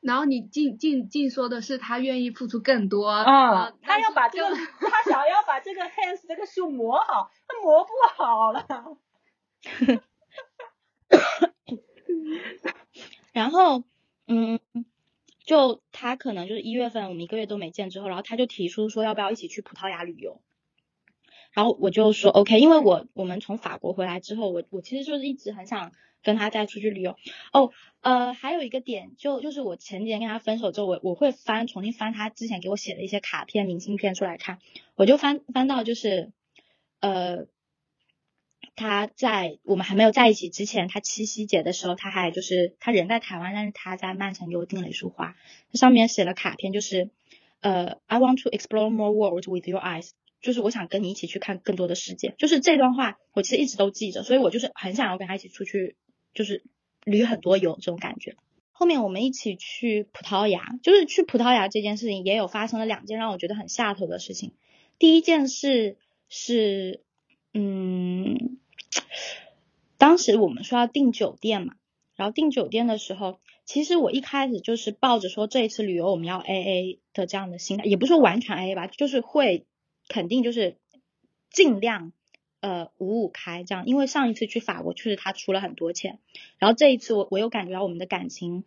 然后你静静静说的是他愿意付出更多啊、呃他要把这个，他想要把这个 hands 这个树磨好，他磨不好了。然后，嗯，就他可能就是一月份我们一个月都没见之后，然后他就提出说要不要一起去葡萄牙旅游。然后我就说 OK，因为我我们从法国回来之后，我我其实就是一直很想跟他再出去旅游。哦，呃，还有一个点就就是我前几天跟他分手之后，我我会翻重新翻他之前给我写的一些卡片、明信片出来看，我就翻翻到就是，呃。他在我们还没有在一起之前，他七夕节的时候，他还就是他人在台湾，但是他在曼城给我订了一束花，上面写了卡片，就是呃，I want to explore more world with your eyes，就是我想跟你一起去看更多的世界，就是这段话我其实一直都记着，所以我就是很想要跟他一起出去，就是旅很多游这种感觉。后面我们一起去葡萄牙，就是去葡萄牙这件事情也有发生了两件让我觉得很下头的事情。第一件事是，嗯，当时我们说要订酒店嘛，然后订酒店的时候，其实我一开始就是抱着说这一次旅游我们要 A A 的这样的心态，也不是说完全 A A 吧，就是会肯定就是尽量。呃，五五开这样，因为上一次去法国确实他出了很多钱，然后这一次我我又感觉到我们的感情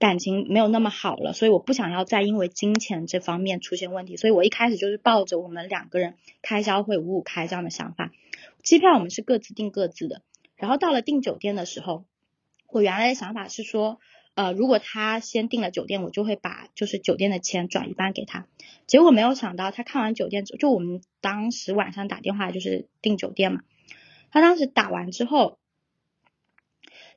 感情没有那么好了，所以我不想要再因为金钱这方面出现问题，所以我一开始就是抱着我们两个人开销会五五开这样的想法，机票我们是各自订各自的，然后到了订酒店的时候，我原来的想法是说。呃，如果他先订了酒店，我就会把就是酒店的钱转一半给他。结果没有想到，他看完酒店之后，就我们当时晚上打电话就是订酒店嘛。他当时打完之后，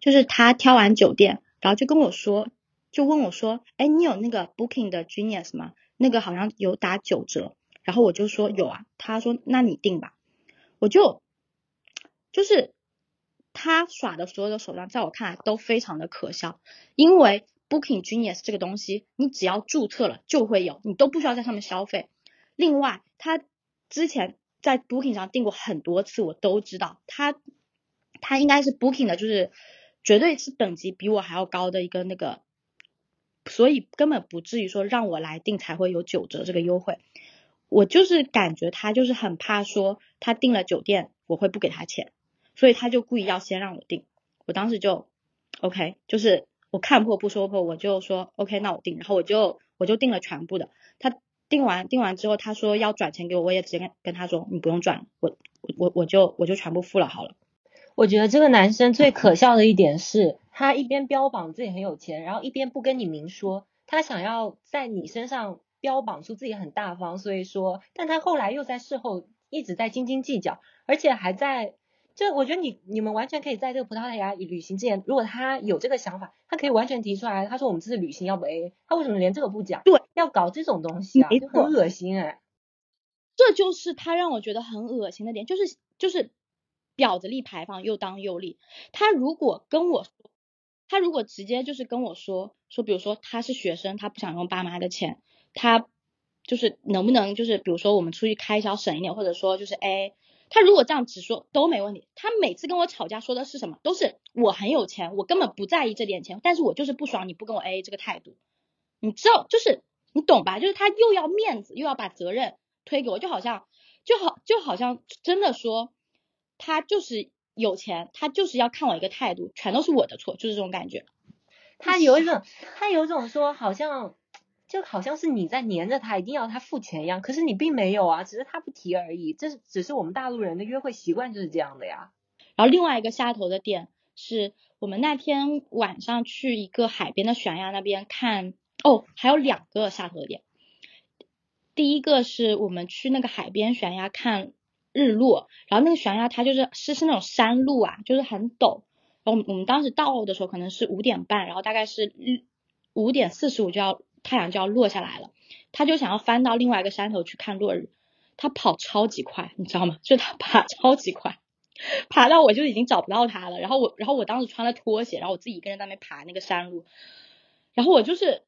就是他挑完酒店，然后就跟我说，就问我说：“哎，你有那个 Booking 的 Genius 吗？那个好像有打九折。”然后我就说有啊。他说：“那你定吧。”我就就是。他耍的所有的手段，在我看来都非常的可笑，因为 Booking Genius 这个东西，你只要注册了就会有，你都不需要在上面消费。另外，他之前在 Booking 上订过很多次，我都知道他他应该是 Booking 的，就是绝对是等级比我还要高的一个那个，所以根本不至于说让我来订才会有九折这个优惠。我就是感觉他就是很怕说他订了酒店我会不给他钱。所以他就故意要先让我订，我当时就 OK，就是我看破不说破，我就说 OK，那我订，然后我就我就订了全部的。他订完订完之后，他说要转钱给我，我也直接跟跟他说你不用转，我我我就我就全部付了好了。我觉得这个男生最可笑的一点是，他一边标榜自己很有钱，然后一边不跟你明说，他想要在你身上标榜出自己很大方，所以说，但他后来又在事后一直在斤斤计较，而且还在。就我觉得你你们完全可以在这个葡萄牙旅行之前，如果他有这个想法，他可以完全提出来。他说我们这次旅行要不 A，他为什么连这个不讲？对，要搞这种东西啊，很恶心哎。这就是他让我觉得很恶心的点，就是就是婊子立牌坊又当又立。他如果跟我说，他如果直接就是跟我说说，比如说他是学生，他不想用爸妈的钱，他就是能不能就是比如说我们出去开销省一点，或者说就是 A。他如果这样直说都没问题。他每次跟我吵架说的是什么？都是我很有钱，我根本不在意这点钱，但是我就是不爽你不跟我 AA 这个态度。你知道，就是你懂吧？就是他又要面子，又要把责任推给我，就好像就好就好像真的说他就是有钱，他就是要看我一个态度，全都是我的错，就是这种感觉。他有一种，他有一种说好像。就好像是你在黏着他，一定要他付钱一样，可是你并没有啊，只是他不提而已。这是只是我们大陆人的约会习惯就是这样的呀。然后另外一个下头的点是我们那天晚上去一个海边的悬崖那边看，哦，还有两个下头的点。第一个是我们去那个海边悬崖看日落，然后那个悬崖它就是是是那种山路啊，就是很陡。然后我们当时到的时候可能是五点半，然后大概是五点四十五就要。太阳就要落下来了，他就想要翻到另外一个山头去看落日，他跑超级快，你知道吗？就他爬超级快，爬到我就已经找不到他了。然后我，然后我当时穿了拖鞋，然后我自己一个人在那爬那个山路，然后我就是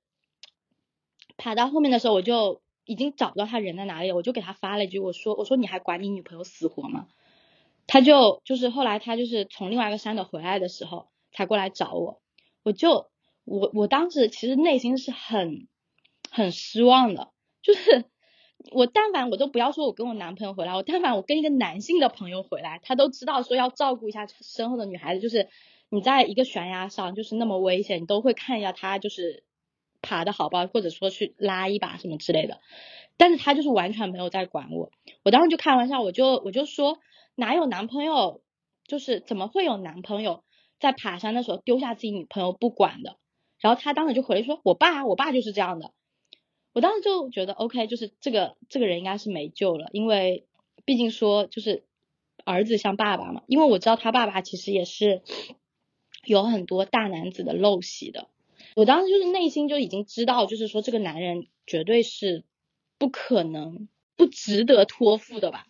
爬到后面的时候，我就已经找不到他人在哪里了。我就给他发了一句，我说：“我说你还管你女朋友死活吗？”他就就是后来他就是从另外一个山头回来的时候才过来找我，我就。我我当时其实内心是很很失望的，就是我但凡我都不要说我跟我男朋友回来，我但凡我跟一个男性的朋友回来，他都知道说要照顾一下身后的女孩子，就是你在一个悬崖上就是那么危险，你都会看一下他就是爬的好不好，或者说去拉一把什么之类的，但是他就是完全没有在管我，我当时就开玩笑，我就我就说哪有男朋友，就是怎么会有男朋友在爬山的时候丢下自己女朋友不管的？然后他当时就回来说：“我爸，我爸就是这样的。”我当时就觉得 OK，就是这个这个人应该是没救了，因为毕竟说就是儿子像爸爸嘛。因为我知道他爸爸其实也是有很多大男子的陋习的。我当时就是内心就已经知道，就是说这个男人绝对是不可能不值得托付的吧。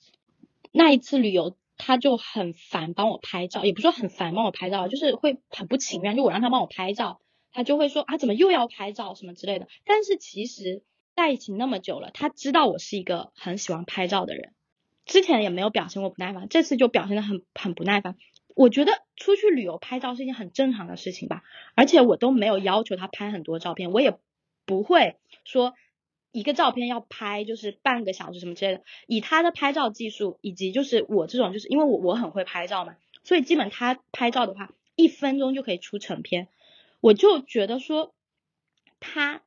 那一次旅游，他就很烦帮我拍照，也不说很烦帮我拍照，就是会很不情愿，就我让他帮我拍照。他就会说啊，怎么又要拍照什么之类的。但是其实在一起那么久了，他知道我是一个很喜欢拍照的人，之前也没有表现过不耐烦，这次就表现的很很不耐烦。我觉得出去旅游拍照是一件很正常的事情吧，而且我都没有要求他拍很多照片，我也不会说一个照片要拍就是半个小时什么之类的。以他的拍照技术，以及就是我这种，就是因为我我很会拍照嘛，所以基本他拍照的话，一分钟就可以出成片。我就觉得说，他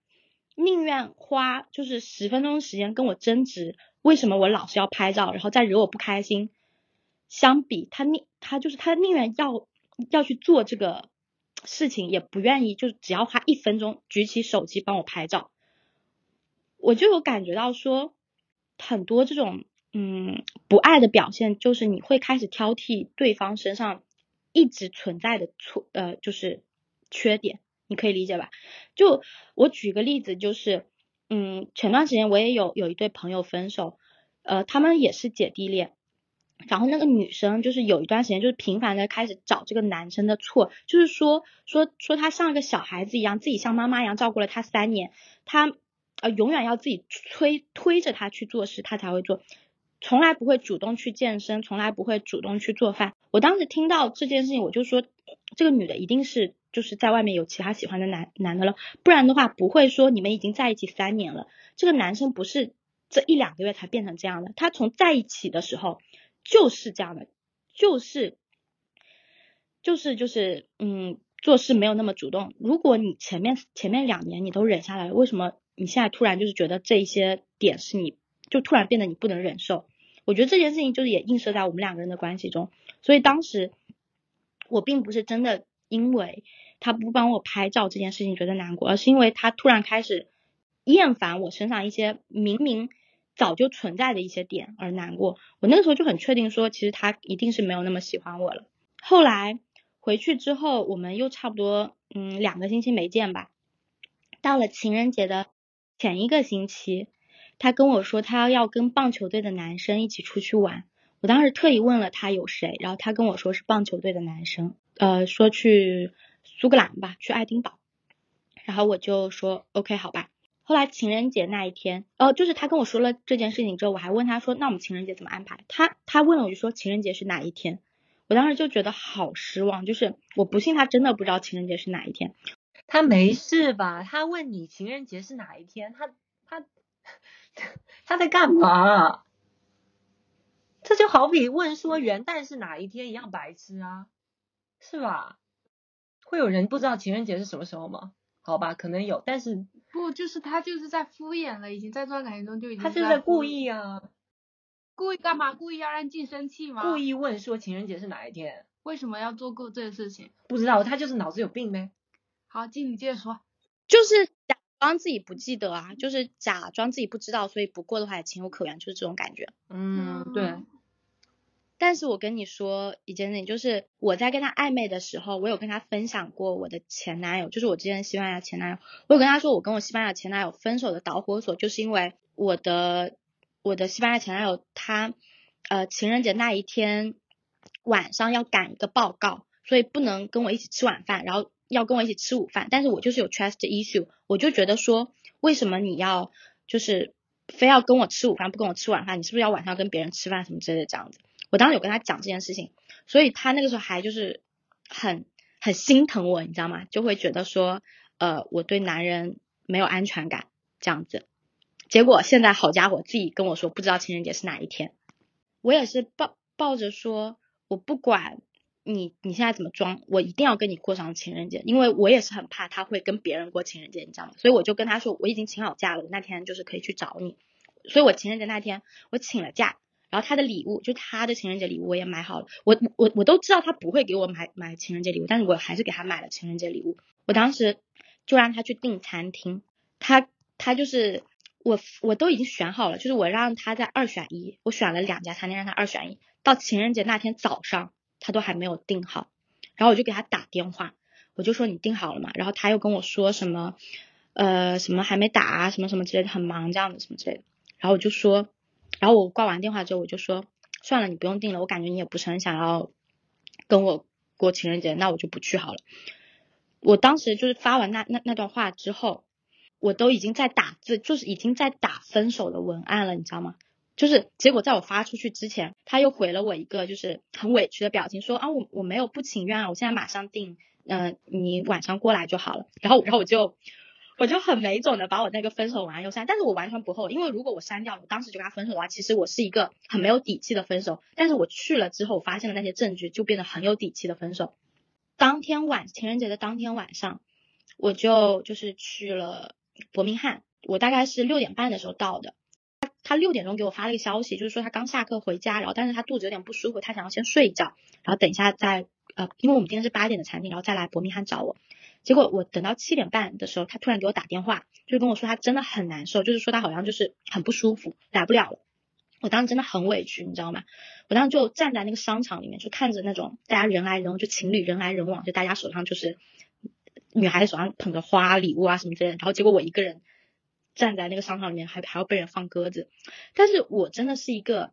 宁愿花就是十分钟时间跟我争执，为什么我老是要拍照，然后再惹我不开心。相比他宁他就是他宁愿要要去做这个事情，也不愿意就是只要花一分钟举起手机帮我拍照，我就有感觉到说很多这种嗯不爱的表现，就是你会开始挑剔对方身上一直存在的错呃就是缺点，你可以理解吧？就我举个例子，就是嗯前段时间我也有有一对朋友分手，呃他们也是姐弟恋。然后那个女生就是有一段时间就是频繁的开始找这个男生的错，就是说说说他像一个小孩子一样，自己像妈妈一样照顾了他三年，他呃永远要自己推推着他去做事，他才会做，从来不会主动去健身，从来不会主动去做饭。我当时听到这件事情，我就说这个女的一定是就是在外面有其他喜欢的男男的了，不然的话不会说你们已经在一起三年了，这个男生不是这一两个月才变成这样的，他从在一起的时候。就是这样的，就是就是就是，嗯，做事没有那么主动。如果你前面前面两年你都忍下来，为什么你现在突然就是觉得这一些点是你就突然变得你不能忍受？我觉得这件事情就是也映射在我们两个人的关系中。所以当时我并不是真的因为他不帮我拍照这件事情觉得难过，而是因为他突然开始厌烦我身上一些明明。早就存在的一些点而难过，我那个时候就很确定说，其实他一定是没有那么喜欢我了。后来回去之后，我们又差不多嗯两个星期没见吧。到了情人节的前一个星期，他跟我说他要跟棒球队的男生一起出去玩。我当时特意问了他有谁，然后他跟我说是棒球队的男生，呃，说去苏格兰吧，去爱丁堡。然后我就说 OK 好吧。后来情人节那一天，哦，就是他跟我说了这件事情之后，我还问他说，那我们情人节怎么安排？他他问了我就说情人节是哪一天？我当时就觉得好失望，就是我不信他真的不知道情人节是哪一天。他没事吧？他问你情人节是哪一天？他他他在干嘛？这就好比问说元旦是哪一天一样白痴啊，是吧？会有人不知道情人节是什么时候吗？好吧，可能有，但是不就是他就是在敷衍了，已经在这段感情中就已经他是在故意啊，故意干嘛？故意要让静生气吗？故意问说情人节是哪一天？为什么要做过这个事情？不知道，他就是脑子有病呗。好，静你接着说，就是假装自己不记得啊，就是假装自己不知道，所以不过的话也情有可原，就是这种感觉。嗯，对。但是我跟你说一件事情，就是我在跟他暧昧的时候，我有跟他分享过我的前男友，就是我之前西班牙前男友，我有跟他说，我跟我西班牙前男友分手的导火索，就是因为我的我的西班牙前男友他呃情人节那一天晚上要赶一个报告，所以不能跟我一起吃晚饭，然后要跟我一起吃午饭，但是我就是有 trust issue，我就觉得说，为什么你要就是非要跟我吃午饭，不跟我吃晚饭，你是不是要晚上跟别人吃饭什么之类的这样子？我当时有跟他讲这件事情，所以他那个时候还就是很很心疼我，你知道吗？就会觉得说，呃，我对男人没有安全感这样子。结果现在好家伙，自己跟我说不知道情人节是哪一天，我也是抱抱着说，我不管你你现在怎么装，我一定要跟你过上情人节，因为我也是很怕他会跟别人过情人节，你知道吗？所以我就跟他说，我已经请好假了，我那天就是可以去找你。所以我情人节那天我请了假。然后他的礼物，就他的情人节礼物我也买好了，我我我都知道他不会给我买买情人节礼物，但是我还是给他买了情人节礼物。我当时就让他去订餐厅，他他就是我我都已经选好了，就是我让他在二选一，我选了两家餐厅让他二选一。到情人节那天早上，他都还没有订好，然后我就给他打电话，我就说你订好了吗？然后他又跟我说什么呃什么还没打啊，什么什么之类的，很忙这样子什么之类的，然后我就说。然后我挂完电话之后，我就说算了，你不用订了，我感觉你也不是很想要跟我过情人节，那我就不去好了。我当时就是发完那那那段话之后，我都已经在打字，就是已经在打分手的文案了，你知道吗？就是结果在我发出去之前，他又回了我一个就是很委屈的表情，说啊我我没有不情愿啊，我现在马上订，嗯、你晚上过来就好了。然后然后我就我就很没种的把我那个分手文案又删，但是我完全不后悔，因为如果我删掉了，我当时就跟他分手的话，其实我是一个很没有底气的分手。但是我去了之后，我发现了那些证据，就变得很有底气的分手。当天晚情人节的当天晚上，我就就是去了伯明翰，我大概是六点半的时候到的。他他六点钟给我发了一个消息，就是说他刚下课回家，然后但是他肚子有点不舒服，他想要先睡一觉，然后等一下再呃，因为我们今天是八点的餐厅，然后再来伯明翰找我。结果我等到七点半的时候，他突然给我打电话，就是跟我说他真的很难受，就是说他好像就是很不舒服，来不了了。我当时真的很委屈，你知道吗？我当时就站在那个商场里面，就看着那种大家人来人往，就情侣人来人往，就大家手上就是女孩子手上捧着花礼物啊什么之类的，然后结果我一个人站在那个商场里面，还还要被人放鸽子。但是我真的是一个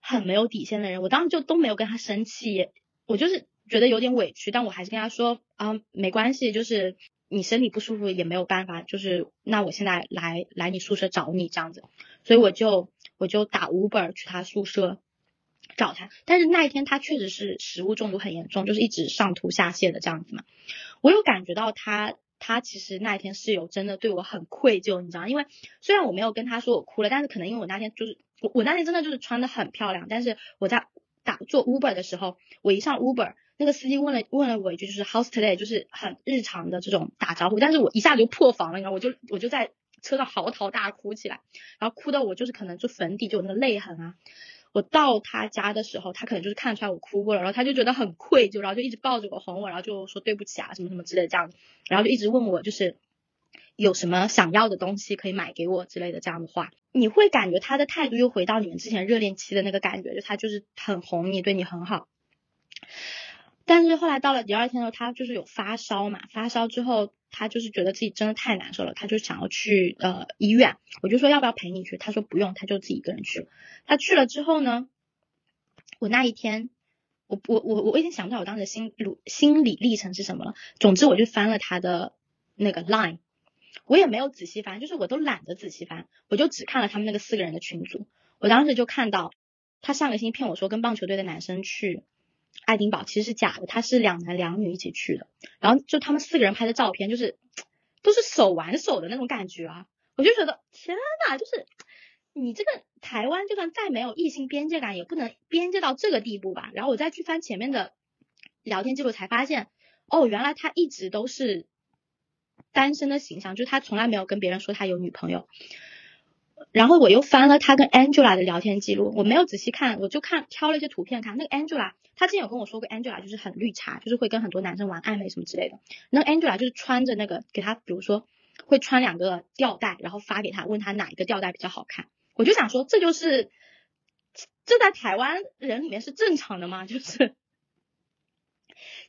很没有底线的人，我当时就都没有跟他生气，我就是觉得有点委屈，但我还是跟他说啊，没关系，就是你身体不舒服也没有办法，就是那我现在来来你宿舍找你这样子，所以我就我就打 Uber 去他宿舍找他，但是那一天他确实是食物中毒很严重，就是一直上吐下泻的这样子嘛，我有感觉到他。他其实那一天室友真的对我很愧疚，你知道，因为虽然我没有跟他说我哭了，但是可能因为我那天就是我我那天真的就是穿的很漂亮，但是我在打做 Uber 的时候，我一上 Uber，那个司机问了问了我一句，就是 How's today，就是很日常的这种打招呼，但是我一下子就破防了，你知道，我就我就在车上嚎啕大哭起来，然后哭到我就是可能就粉底就有那个泪痕啊。我到他家的时候，他可能就是看出来我哭过了，然后他就觉得很愧疚，然后就一直抱着我哄我，然后就说对不起啊什么什么之类的这样子，然后就一直问我就是有什么想要的东西可以买给我之类的这样的话，你会感觉他的态度又回到你们之前热恋期的那个感觉，就他就是很哄你，对你很好。但是后来到了第二天的时候，他就是有发烧嘛，发烧之后他就是觉得自己真的太难受了，他就想要去呃医院，我就说要不要陪你去，他说不用，他就自己一个人去了。他去了之后呢，我那一天，我我我我已经想不起来我当时心路心理历程是什么了。总之我就翻了他的那个 line，我也没有仔细翻，就是我都懒得仔细翻，我就只看了他们那个四个人的群组。我当时就看到他上个星期骗我说跟棒球队的男生去。爱丁堡其实是假的，他是两男两女一起去的，然后就他们四个人拍的照片，就是都是手挽手的那种感觉啊，我就觉得天呐，就是你这个台湾就算再没有异性边界感，也不能边界到这个地步吧？然后我再去翻前面的聊天记录，才发现哦，原来他一直都是单身的形象，就是他从来没有跟别人说他有女朋友。然后我又翻了他跟 Angela 的聊天记录，我没有仔细看，我就看挑了一些图片看。那个 Angela，他之前有跟我说过，Angela 就是很绿茶，就是会跟很多男生玩暧昧什么之类的。那 Angela 就是穿着那个给他，比如说会穿两个吊带，然后发给他，问他哪一个吊带比较好看。我就想说，这就是这在台湾人里面是正常的吗？就是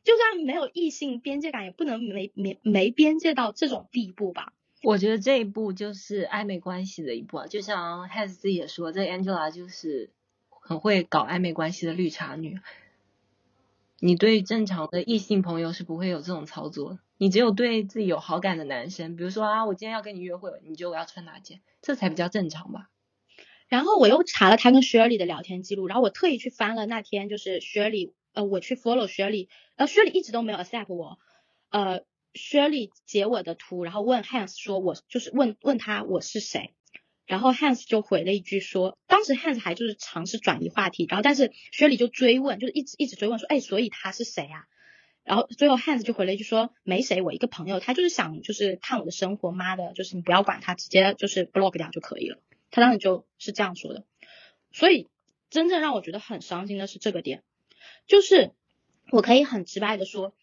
就算没有异性边界感，也不能没没没边界到这种地步吧。我觉得这一步就是暧昧关系的一步啊，就像 Has 自己也说，这 Angela 就是很会搞暧昧关系的绿茶女。你对正常的异性朋友是不会有这种操作，你只有对自己有好感的男生，比如说啊，我今天要跟你约会，你觉得我要穿哪件，这才比较正常吧。然后我又查了他跟 Shirley 的聊天记录，然后我特意去翻了那天就是 Shirley，呃，我去 follow Shirley，然后 Shirley 一直都没有 accept 我，呃。薛丽截我的图，然后问 Hans 说：“我就是问问他我是谁。”然后 Hans 就回了一句说：“当时 Hans 还就是尝试转移话题，然后但是薛丽就追问，就是一直一直追问说：‘哎，所以他是谁啊？’然后最后 Hans 就回了一句说：‘没谁，我一个朋友，他就是想就是看我的生活，妈的，就是你不要管他，直接就是 block 掉就可以了。’他当时就是这样说的。所以真正让我觉得很伤心的是这个点，就是我可以很直白的说。”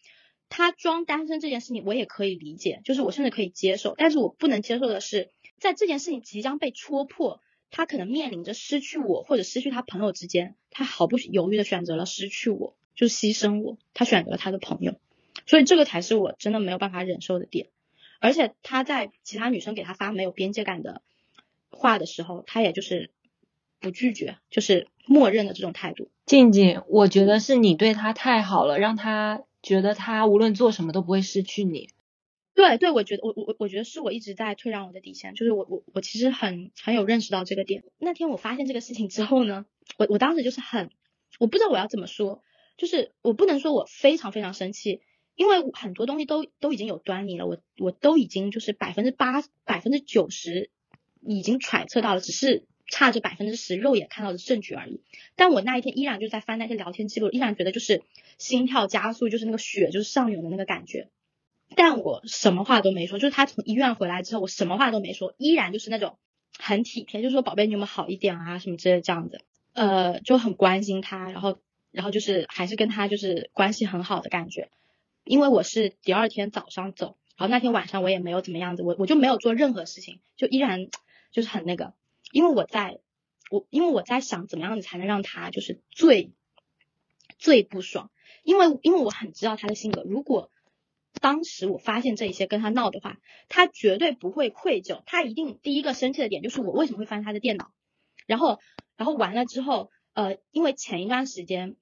他装单身这件事情，我也可以理解，就是我甚至可以接受，但是我不能接受的是，在这件事情即将被戳破，他可能面临着失去我或者失去他朋友之间，他毫不犹豫的选择了失去我，就牺牲我，他选择了他的朋友，所以这个才是我真的没有办法忍受的点。而且他在其他女生给他发没有边界感的话的时候，他也就是不拒绝，就是默认的这种态度。静静，我觉得是你对他太好了，让他。觉得他无论做什么都不会失去你。对对，我觉得我我我觉得是我一直在退让我的底线，就是我我我其实很很有认识到这个点。那天我发现这个事情之后呢，我我当时就是很，我不知道我要怎么说，就是我不能说我非常非常生气，因为很多东西都都已经有端倪了，我我都已经就是百分之八百分之九十已经揣测到了，只是差这百分之十肉眼看到的证据而已。但我那一天依然就在翻那些聊天记录，依然觉得就是心跳加速，就是那个血就是上涌的那个感觉。但我什么话都没说，就是他从医院回来之后，我什么话都没说，依然就是那种很体贴，就说宝贝你有没有好一点啊什么之类这样子，呃就很关心他，然后然后就是还是跟他就是关系很好的感觉，因为我是第二天早上走，然后那天晚上我也没有怎么样子，我我就没有做任何事情，就依然就是很那个，因为我在我因为我在想怎么样子才能让他就是最最不爽，因为因为我很知道他的性格，如果。当时我发现这一些跟他闹的话，他绝对不会愧疚，他一定第一个生气的点就是我为什么会翻他的电脑，然后，然后完了之后，呃，因为前一段时间，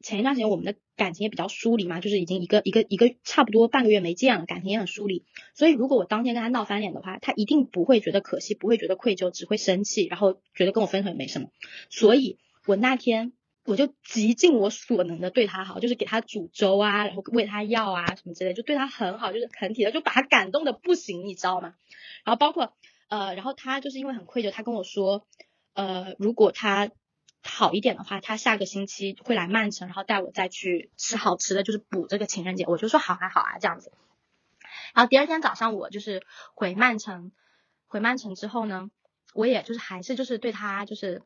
前一段时间我们的感情也比较疏离嘛，就是已经一个一个一个差不多半个月没见了，感情也很疏离，所以如果我当天跟他闹翻脸的话，他一定不会觉得可惜，不会觉得愧疚，只会生气，然后觉得跟我分手也没什么，所以我那天。我就极尽我所能的对他好，就是给他煮粥啊，然后喂他药啊什么之类，就对他很好，就是很体贴，就把他感动的不行，你知道吗？然后包括呃，然后他就是因为很愧疚，他跟我说，呃，如果他好一点的话，他下个星期会来曼城，然后带我再去吃好吃的，就是补这个情人节。我就说好啊好啊这样子。然后第二天早上我就是回曼城，回曼城之后呢，我也就是还是就是对他就是。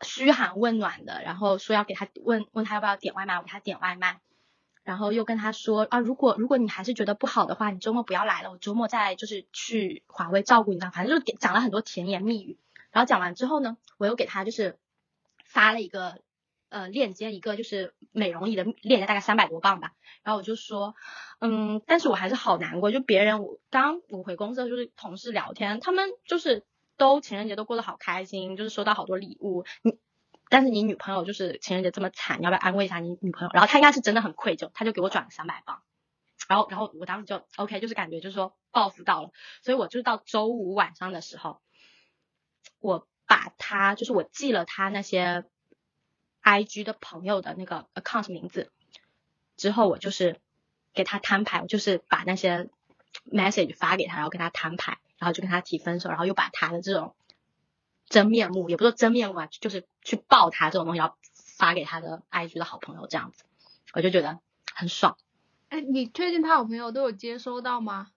嘘寒问暖的，然后说要给他问问他要不要点外卖，我给他点外卖，然后又跟他说啊，如果如果你还是觉得不好的话，你周末不要来了，我周末再就是去华为照顾你，反正就讲了很多甜言蜜语。然后讲完之后呢，我又给他就是发了一个呃链接，一个就是美容仪的链接，大概三百多磅吧。然后我就说，嗯，但是我还是好难过，就别人我刚我回公司就是同事聊天，他们就是。都情人节都过得好开心，就是收到好多礼物。你，但是你女朋友就是情人节这么惨，你要不要安慰一下你女朋友？然后他应该是真的很愧疚，他就给我转了三百磅。然后，然后我当时就 OK，就是感觉就是说报复到了。所以我就到周五晚上的时候，我把他就是我记了他那些 IG 的朋友的那个 account 名字之后，我就是给他摊牌，我就是把那些 message 发给他，然后跟他摊牌。然后就跟他提分手，然后又把他的这种真面目，也不说真面目啊，就是去爆他这种东西，要发给他的 IG 的好朋友这样子，我就觉得很爽。哎，你确定他好朋友都有接收到吗？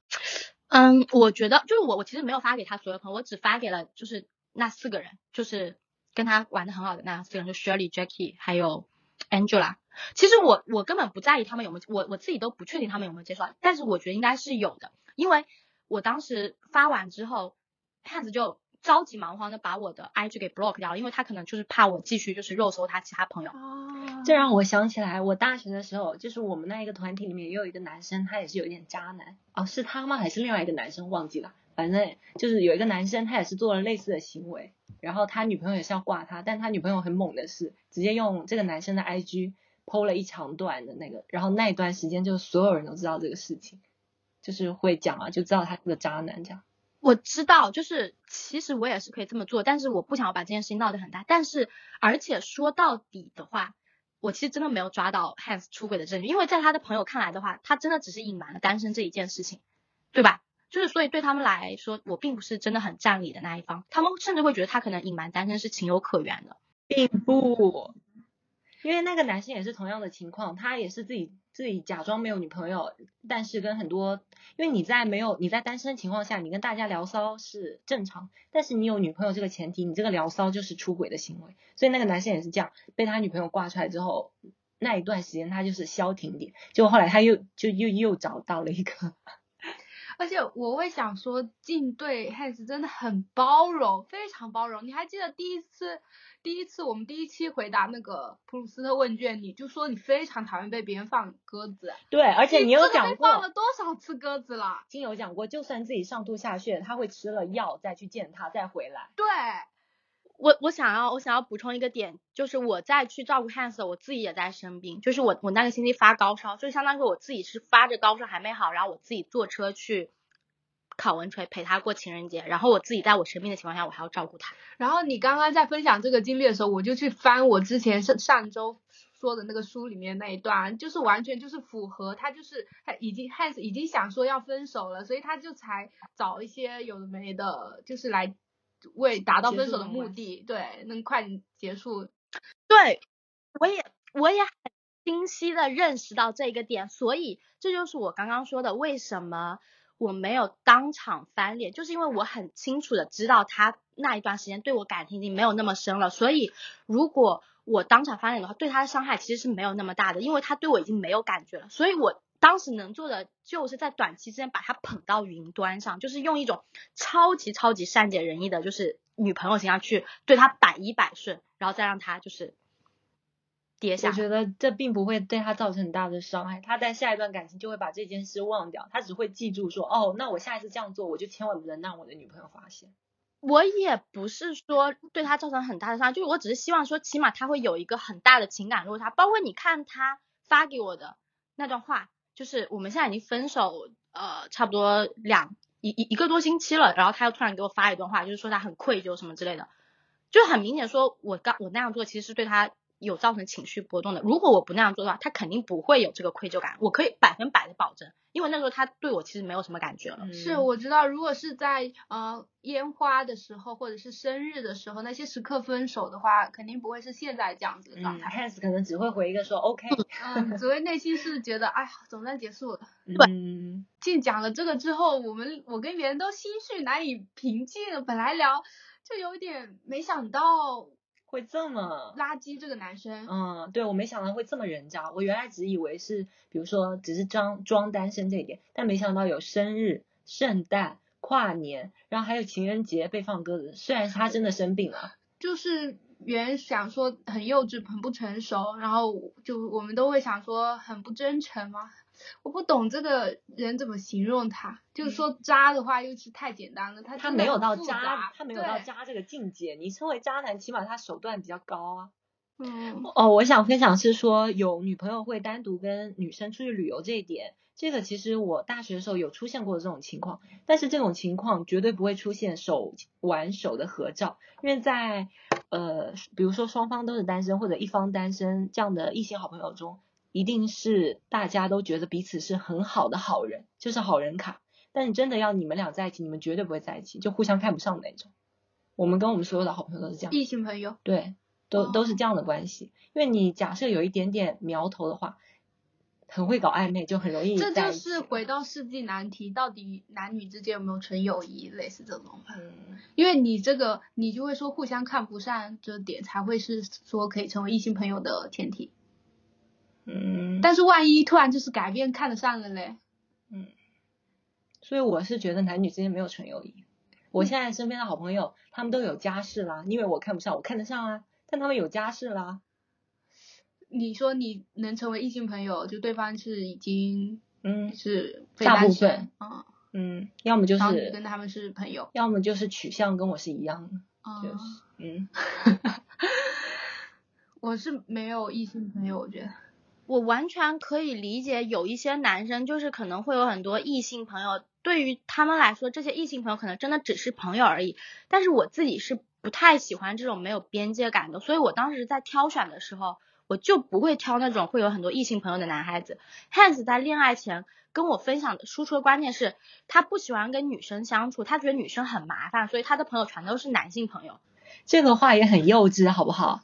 嗯，我觉得就是我，我其实没有发给他所有朋友，我只发给了就是那四个人，就是跟他玩的很好的那四个人，就 Shirley、Jackie 还有 Angela。其实我我根本不在意他们有没有，我我自己都不确定他们有没有介绍，但是我觉得应该是有的，因为。我当时发完之后，汉子就着急忙慌的把我的 IG 给 block 掉了，因为他可能就是怕我继续就是肉搜他其他朋友。哦，这让我想起来，我大学的时候，就是我们那一个团体里面也有一个男生，他也是有点渣男。哦，是他吗？还是另外一个男生？忘记了。反正就是有一个男生，他也是做了类似的行为，然后他女朋友也是要挂他，但他女朋友很猛的是，直接用这个男生的 IG 剖了一长段的那个，然后那一段时间就所有人都知道这个事情。就是会讲啊，就知道他是个渣男这样。我知道，就是其实我也是可以这么做，但是我不想要把这件事情闹得很大。但是，而且说到底的话，我其实真的没有抓到 Hans 出轨的证据，因为在他的朋友看来的话，他真的只是隐瞒了单身这一件事情，对吧？就是所以对他们来说，我并不是真的很占理的那一方，他们甚至会觉得他可能隐瞒单身是情有可原的，并不。因为那个男生也是同样的情况，他也是自己自己假装没有女朋友，但是跟很多，因为你在没有你在单身情况下，你跟大家聊骚是正常，但是你有女朋友这个前提，你这个聊骚就是出轨的行为，所以那个男生也是这样，被他女朋友挂出来之后，那一段时间他就是消停点，就后来他又就又又找到了一个。而且我会想说，镜对孩子真的很包容，非常包容。你还记得第一次，第一次我们第一期回答那个普鲁斯特问卷，你就说你非常讨厌被别人放鸽子。对，而且你有讲过放了多少次鸽子了？金有讲过，就算自己上吐下泻，他会吃了药再去见他，再回来。对，我我想要我想要补充一个点，就是我在去照顾 Hans，我自己也在生病，就是我我那个星期发高烧，就相当于我自己是发着高烧还没好，然后我自己坐车去考文垂陪他过情人节，然后我自己在我生病的情况下，我还要照顾他。然后你刚刚在分享这个经历的时候，我就去翻我之前上上周说的那个书里面那一段，就是完全就是符合他就是他已经 Hans 已经想说要分手了，所以他就才找一些有的没的，就是来为达到分手的目的，对，能快点结束。对，我也我也很清晰的认识到这个点，所以这就是我刚刚说的，为什么我没有当场翻脸，就是因为我很清楚的知道他那一段时间对我感情已经没有那么深了，所以如果我当场翻脸的话，对他的伤害其实是没有那么大的，因为他对我已经没有感觉了，所以我当时能做的就是在短期之间把他捧到云端上，就是用一种超级超级善解人意的，就是女朋友形象去对他百依百顺，然后再让他就是跌下我。觉得这并不会对他造成很大的伤害，他在下一段感情就会把这件事忘掉，他只会记住说，哦，那我下一次这样做，我就千万不能让我的女朋友发现。我也不是说对他造成很大的伤害，就是我只是希望说，起码他会有一个很大的情感落差。包括你看他发给我的那段话，就是我们现在已经分手，呃，差不多两一一一个多星期了，然后他又突然给我发一段话，就是说他很愧疚什么之类的，就很明显说我刚我那样做其实是对他有造成情绪波动的。如果我不那样做的话，他肯定不会有这个愧疚感，我可以百分百的保证，因为那时候他对我其实没有什么感觉了。是，我知道，如果是在呃烟花的时候，或者是生日的时候，那些时刻分手的话，肯定不会是现在这样子的状嗯态。，Hans 可能只会回一个说 OK，嗯，只会内心是觉得，哎呀，总算结束了。嗯，进讲了这个之后，我们我跟别人都心绪难以平静。本来聊就有点没想到会这么。垃圾这个男生，嗯，对，我没想到会这么人渣。我原来只以为是，比如说只是装装单身这一点，但没想到有生日、圣诞、跨年，然后还有情人节被放鸽子。虽然他真的生病了，就是原想说很幼稚、很不成熟，然后就我们都会想说很不真诚嘛。我不懂这个人怎么形容他，就是说渣的话又是太简单了，他他没有到渣，他没有到渣这个境界。你称为渣男，起码他手段比较高啊。嗯，哦，我想分享是说有女朋友会单独跟女生出去旅游这一点，这个其实我大学的时候有出现过这种情况，但是这种情况绝对不会出现手挽手的合照，因为在呃，比如说双方都是单身或者一方单身这样的异性好朋友中，一定是大家都觉得彼此是很好的好人，就是好人卡。但你真的要你们俩在一起，你们绝对不会在一起，就互相看不上那种。我们跟我们所有的好朋友都是这样。异性朋友，对，都哦都是这样的关系。因为你假设有一点点苗头的话，很会搞暧昧，就很容易这就是回到世纪难题，到底男女之间有没有纯友谊，类似这种。嗯，因为你这个，你就会说互相看不上这点，才会是说可以成为异性朋友的前提。嗯，但是万一突然就是改变看得上了嘞，嗯。所以我是觉得男女之间没有纯友谊。我现在身边的好朋友，他们都有家室啦，因为我看不上，我看得上啊，但他们有家室啦。你说你能成为异性朋友，就对方是已经嗯。是非大部分，嗯，嗯，要么就是跟他们是朋友，要么就是取向跟我是一样。的，嗯就是嗯，我是没有异性朋友，我觉得，我完全可以理解，有一些男生就是可能会有很多异性朋友，对于他们来说，这些异性朋友可能真的只是朋友而已。但是我自己是不太喜欢这种没有边界感的，所以我当时在挑选的时候，我就不会挑那种会有很多异性朋友的男孩子。Hans 在恋爱前跟我分享的输出的观念是，他不喜欢跟女生相处，他觉得女生很麻烦，所以他的朋友全都是男性朋友。这个话也很幼稚，好不好？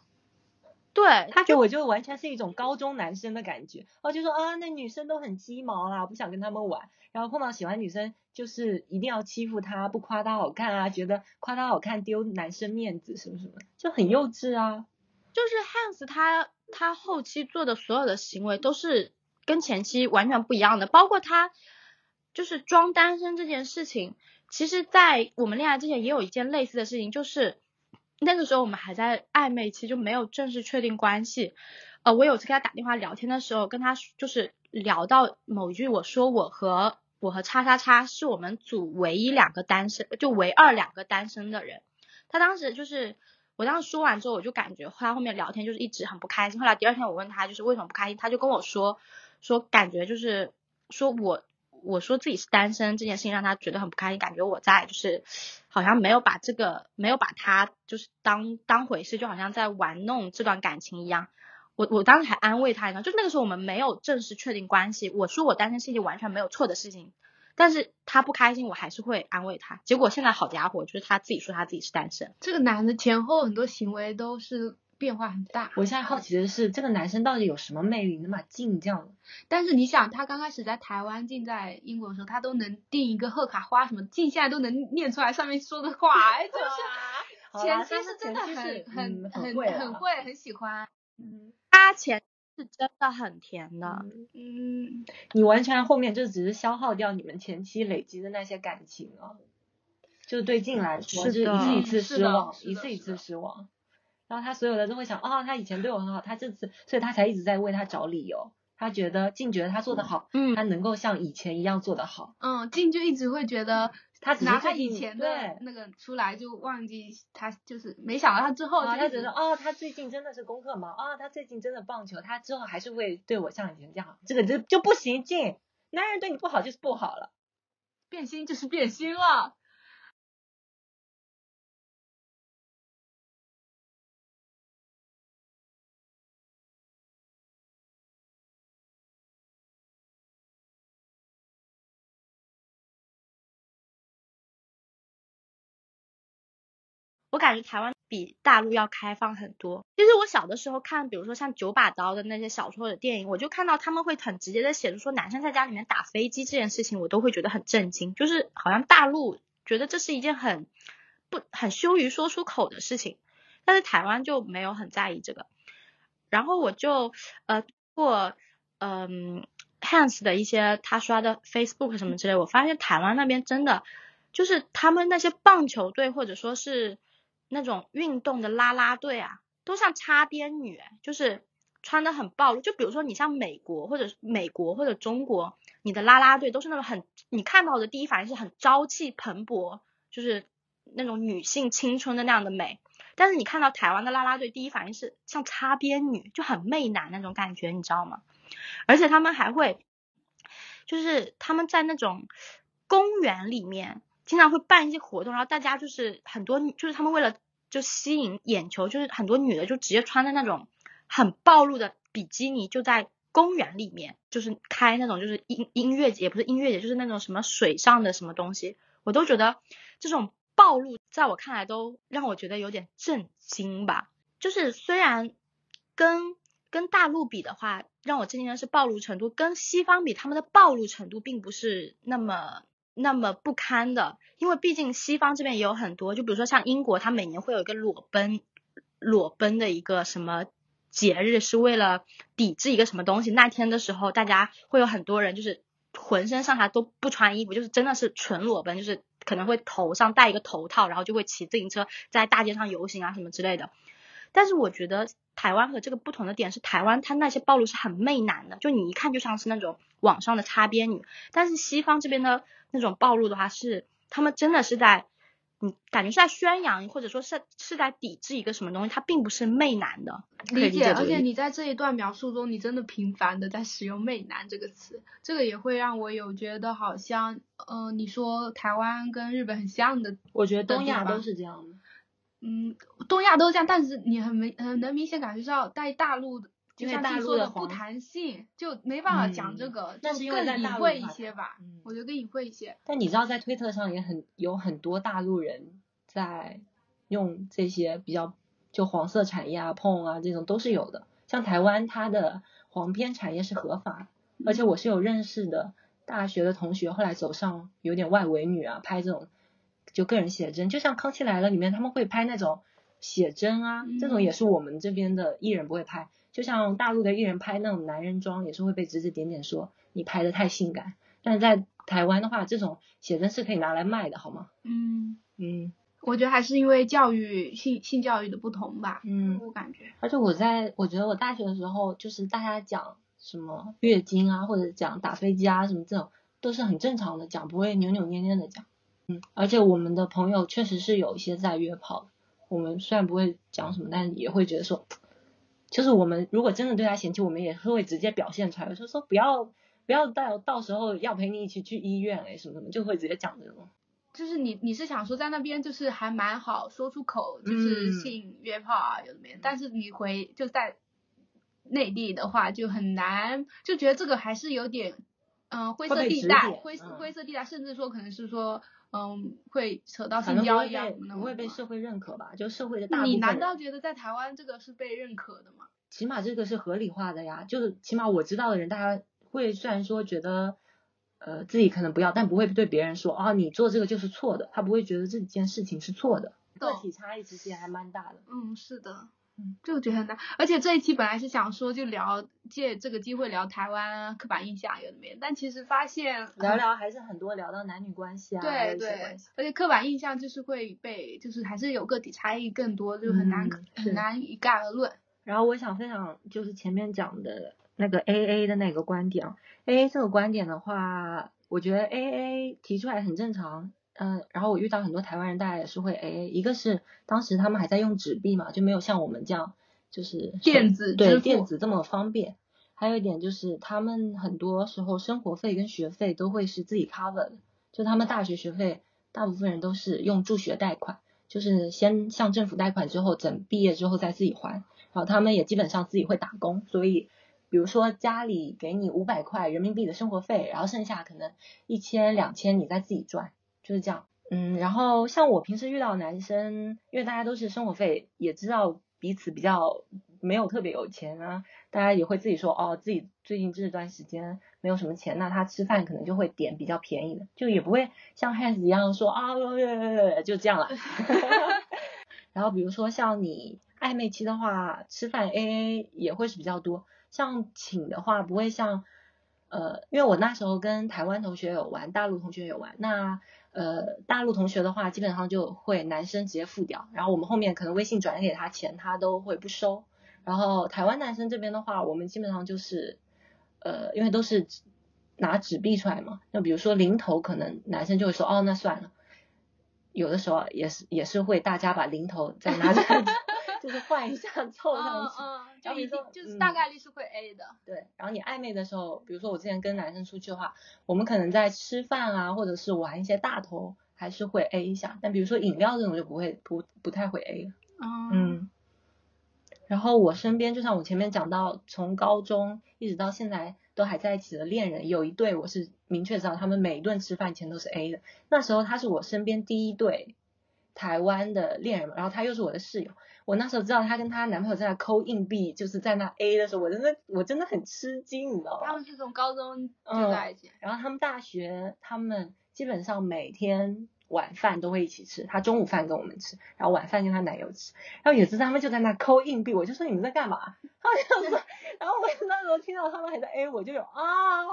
对，他给我就完全是一种高中男生的感觉，哦，就说啊，那女生都很鸡毛啦，不想跟他们玩，然后碰到喜欢女生，就是一定要欺负她，不夸她好看啊，觉得夸她好看丢男生面子什么什么，就很幼稚啊。就是 Hans 他他后期做的所有的行为都是跟前期完全不一样的，包括他就是装单身这件事情，其实，在我们恋爱之前也有一件类似的事情，就是那个时候我们还在暧昧期，就没有正式确定关系。呃，我有次跟他打电话聊天的时候，跟他就是聊到某一句，我说我和我和叉叉叉是我们组唯一两个单身，就唯二两个单身的人。他当时就是我当时说完之后，我就感觉他后面聊天就是一直很不开心。后来第二天我问他就是为什么不开心，他就跟我说说感觉就是说我我说自己是单身这件事情让他觉得很不开心，感觉我在就是好像没有把这个没有把他就是当当回事，就好像在玩弄这段感情一样。我我当时还安慰他一下，就那个时候我们没有正式确定关系，我说我单身是一件完全没有错的事情，但是他不开心，我还是会安慰他。结果现在好家伙，就是他自己说他自己是单身。这个男的前后很多行为都是变化很大。我现在好奇的是，这个男生到底有什么魅力，能把静这样？但是你想，他刚开始在台湾，静在英国的时候，他都能订一个贺卡花什么，静现在都能念出来上面说的话，哎，就是 前期是真的很很很很会很喜欢。嗯，他前是真的很甜的，嗯，你完全后面就只是消耗掉你们前期累积的那些感情了，就对静来说是一次一次失望，一次一次失望，然后他所有的都会想，哦，他以前对我很好，他这次，所以他才一直在为他找理由。他觉得静觉得他做的好，嗯，他能够像以前一样做的好，嗯，静就一直会觉得他拿他以前的那个出来就忘记他就是没想到他之后他觉得哦他最近真的是功课忙啊他最近真的棒球他之后还是会对我像以前这样这个就就不行静男人对你不好就是不好了变心就是变心了。我感觉台湾比大陆要开放很多。其实我小的时候看，比如说像九把刀的那些小说或者电影，我就看到他们会很直接的写，说男生在家里面打飞机这件事情，我都会觉得很震惊。就是好像大陆觉得这是一件很不很羞于说出口的事情，但是台湾就没有很在意这个。然后我就呃过嗯 Hans 的一些他刷的 Facebook 什么之类，我发现台湾那边真的就是他们那些棒球队或者说是。那种运动的啦啦队啊，都像擦边女，就是穿的很暴露。就比如说你像美国或者美国或者中国，你的啦啦队都是那种很，你看到的第一反应是很朝气蓬勃，就是那种女性青春的那样的美。但是你看到台湾的啦啦队，第一反应是像擦边女，就很媚男那种感觉，你知道吗？而且他们还会，就是他们在那种公园里面。经常会办一些活动，然后大家就是很多，就是他们为了就吸引眼球，就是很多女的就直接穿的那种很暴露的比基尼，就在公园里面，就是开那种就是音音乐节，也不是音乐节，就是那种什么水上的什么东西，我都觉得这种暴露在我看来都让我觉得有点震惊吧。就是虽然跟跟大陆比的话，让我震惊的是暴露程度，跟西方比，他们的暴露程度并不是那么。那么不堪的，因为毕竟西方这边也有很多，就比如说像英国，它每年会有一个裸奔，裸奔的一个什么节日，是为了抵制一个什么东西。那天的时候，大家会有很多人就是浑身上下都不穿衣服，就是真的是纯裸奔，就是可能会头上戴一个头套，然后就会骑自行车在大街上游行啊什么之类的。但是我觉得台湾和这个不同的点是，台湾它那些暴露是很媚男的，就你一看就像是那种网上的擦边女，但是西方这边的。那种暴露的话是，他们真的是在，嗯感觉是在宣扬，或者说是是在抵制一个什么东西，它并不是媚男的。理解，而且你在这一段描述中，你真的频繁的在使用媚男这个词，这个也会让我有觉得好像，呃，你说台湾跟日本很像的，我觉得东亚都是这样的。嗯，东亚都这样，但是你很明很能明显感觉到在大陆。就像大陆的不弹性，就没办法讲这个，就更隐晦一些吧。我觉得更隐晦一些。但你知道，在推特上也很有很多大陆人在用这些比较就黄色产业啊、碰啊这种都是有的。像台湾，它的黄片产业是合法，而且我是有认识的大学的同学，后来走上有点外围女啊，拍这种就个人写真，就像《康熙来了》里面他们会拍那种写真啊，这种也是我们这边的艺人不会拍。就像大陆的艺人拍那种男人装，也是会被指指点点说你拍的太性感。但是在台湾的话，这种写真是可以拿来卖的，好吗？嗯嗯，我觉得还是因为教育性性教育的不同吧。嗯，我感觉。而且我在我觉得我大学的时候，就是大家讲什么月经啊，或者讲打飞机啊什么这种，都是很正常的讲，不会扭扭捏捏的讲。嗯，而且我们的朋友确实是有一些在约炮。我们虽然不会讲什么，但也会觉得说，就是我们如果真的对他嫌弃，我们也是会直接表现出来，就是说不要不要到到时候要陪你一起去医院哎什么什么，就会直接讲这种。就是你你是想说在那边就是还蛮好说出口，就是嗯性约炮啊有的没的，但是你回就在内地的话就很难，就觉得这个还是有点嗯、灰色地带，灰色灰色地带，甚至说可能是说嗯会扯到可性交易能不会被社会认可吧？就社会的大部分你。难道觉得在台湾这个是被认可的吗？起码这个是合理化的呀，就是起码我知道的人，大家会虽然说觉得，呃，自己可能不要，但不会对别人说啊，你做这个就是错的，他不会觉得这件事情是错的。个体差异其实也还蛮大的。嗯，是的，嗯，这个觉得很难。而且这一期本来是想说就聊借这个机会聊台湾刻板印象有的没有，但其实发现聊聊还是很多聊到男女关系啊，对对而且刻板印象就是会被，就是还是有个体差异更多，就很难、嗯很难一概而论。然后我想分享就是前面讲的那个 A A 的那个观点啊，A A 这个观点的话，我觉得 A A 提出来很正常。嗯，然后我遇到很多台湾人，大家也是会 A，一个是当时他们还在用纸币嘛，就没有像我们这样就是电子支对付电子这么方便。还有一点就是他们很多时候生活费跟学费都会是自己 cover 的，就他们大学学费大部分人都是用助学贷款，就是先向政府贷款之后，等毕业之后再自己还。然后他们也基本上自己会打工，所以比如说家里给你五百块人民币的生活费，然后剩下可能一千两千你再自己赚，就是这样。嗯，然后像我平时遇到男生，因为大家都是生活费，也知道彼此比较没有特别有钱啊，大家也会自己说哦，自己最近这段时间没有什么钱，那他吃饭可能就会点比较便宜的，就也不会像汉斯一样说啊，就这样了。然后比如说像你暧昧期的话，吃饭 A A 也会是比较多。像请的话，不会像呃，因为我那时候跟台湾同学有玩，大陆同学有玩。那呃，大陆同学的话，基本上就会男生直接付掉，然后我们后面可能微信转给他钱，他都会不收。然后台湾男生这边的话，我们基本上就是呃，因为都是拿纸币出来嘛，那比如说零头，可能男生就会说哦，那算了。有的时候也是也是会大家把零头再拿出来，就是换一下 凑上去。嗯嗯，就一定就是嗯大概率是会 A 的。对，然后你暧昧的时候，比如说我之前跟男生出去的话，我们可能在吃饭啊，或者是玩一些大头，还是会 A 一下。但比如说饮料这种就不会不不太会 A 了。嗯嗯。然后我身边就像我前面讲到，从高中一直到现在都还在一起的恋人，有一对我是明确知道他们每一顿吃饭钱都是 A 的。那时候他是我身边第一对台湾的恋人嘛，然后他又是我的室友。我那时候知道她跟她男朋友在那抠硬币，就是在那 A 的时候，我真的我真的很吃惊，你知道吗？他们是从高中就嗯在一起。然后他们大学，他们基本上每天晚饭都会一起吃，他中午饭跟我们吃，然后晚饭跟她男友吃，然后有一次他们就在那抠硬币，我就说你们在干嘛？他们就说，然后我那时候听到他们还在 A，我就有啊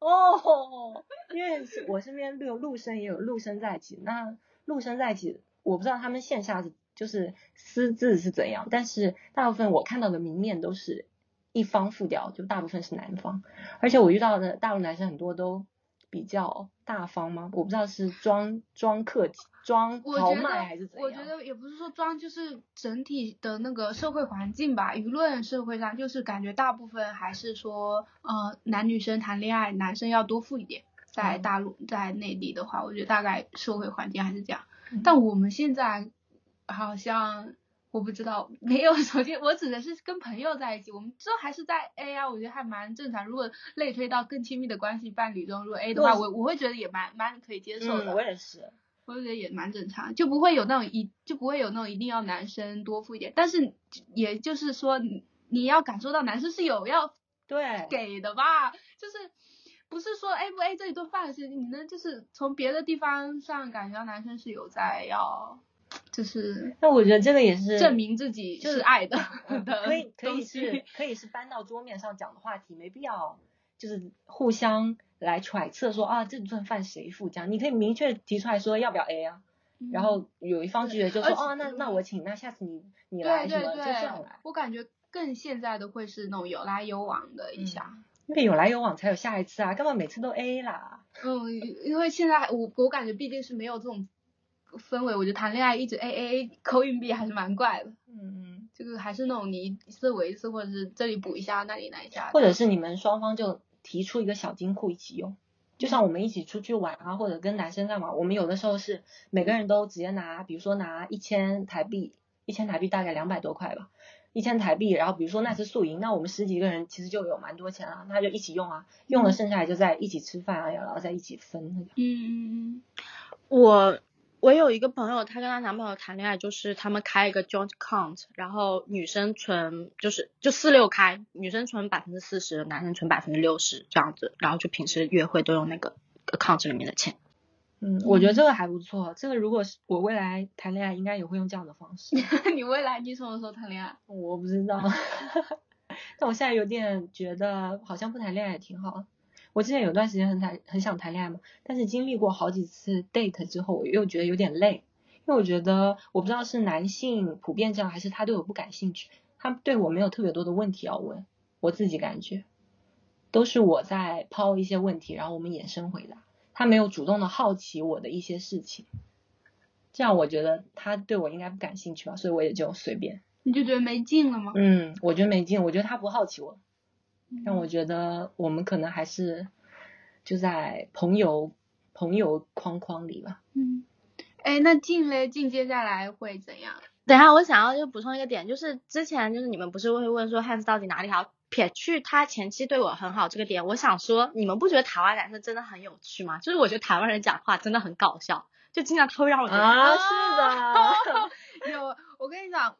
哦，因为我身边有陆生也有陆生在一起，那陆生在一起，我不知道他们线下是就是私自是怎样，但是大部分我看到的明面都是一方付掉，就大部分是男方。而且我遇到的大陆男生很多都比较大方吗？我不知道是装装客气、装豪迈还是怎样。我觉得也不是说装，就是整体的那个社会环境吧，舆论社会上就是感觉大部分还是说，呃，男女生谈恋爱，男生要多付一点。在嗯大陆，在内地的话，我觉得大概社会环境还是这样。嗯但我们现在好像我不知道，没有。首先，我指的是跟朋友在一起，我们这还是在 A 啊，我觉得还蛮正常。如果类推到更亲密的关系伴侣中，如果 A 的话，我我会觉得也蛮蛮可以接受的。嗯，我也是。我觉得也蛮正常，就不会有那种一就不会有那种一定要男生多付一点，但是也就是说你你要感受到男生是有要对，给的吧，就是不是说 A 不 A 这一顿饭的事情，你能就是从别的地方上感觉到男生是有在要，就是那我觉得这个也是证明自己就是爱 的可以可以是可以是搬到桌面上讲的话题，没必要就是互相来揣测说啊这顿饭谁付这样，你可以明确提出来说要不要 A 啊，然后有一方拒绝就说哦那那我请，那下次你你来什么就这样来，，我感觉更现在的会是那种有来有往的一下。因为有来有往才有下一次啊，干嘛每次都 A 啦？嗯，因为现在我我感觉毕竟是没有这种氛围，我觉得谈恋爱一直 A A A 扣硬币还是蛮怪的。嗯嗯，这个还是那种你一次我一次，或者是这里补一下，那里来一下，或者是你们双方就提出一个小金库一起用，就像我们一起出去玩啊，或者跟男生干嘛，我们有的时候是每个人都直接拿，比如说拿一千台币，一千台币大概两百多块吧。一千台币，然后比如说那次宿营，那我们十几个人其实就有蛮多钱了，那就一起用啊，用了剩下来就在一起吃饭啊，然后再一起分那个。嗯嗯嗯，我我有一个朋友，她跟她男朋友谈恋爱，就是他们开一个 joint account，然后女生存就是就四六开，女生存百分之四十，男生存百分之六十这样子，然后就平时约会都用那个 account 里面的钱。嗯，我觉得这个还不错。这个如果是我未来谈恋爱，应该也会用这样的方式。你未来你什么时候谈恋爱？我不知道，但我现在有点觉得好像不谈恋爱也挺好。我之前有段时间很谈很想谈恋爱嘛，但是经历过好几次 date 之后，我又觉得有点累，因为我觉得我不知道是男性普遍这样，还是他对我不感兴趣，他对我没有特别多的问题要问，我自己感觉都是我在抛一些问题，然后我们衍生回答。他没有主动的好奇我的一些事情，这样我觉得他对我应该不感兴趣吧，所以我也就随便。你就觉得没劲了吗？嗯，我觉得没劲，我觉得他不好奇我，让我觉得我们可能还是就在朋友朋友框框里吧。嗯，哎，那进嘞，进接下来会怎样？等一下，我想要就补充一个点，就是之前就是你们不是会问说汉斯到底哪里好？撇去他前期对我很好这个点，我想说，你们不觉得台湾男生真的很有趣吗？就是我觉得台湾人讲话真的很搞笑，就经常他会让我觉得啊，是的，有，我跟你讲。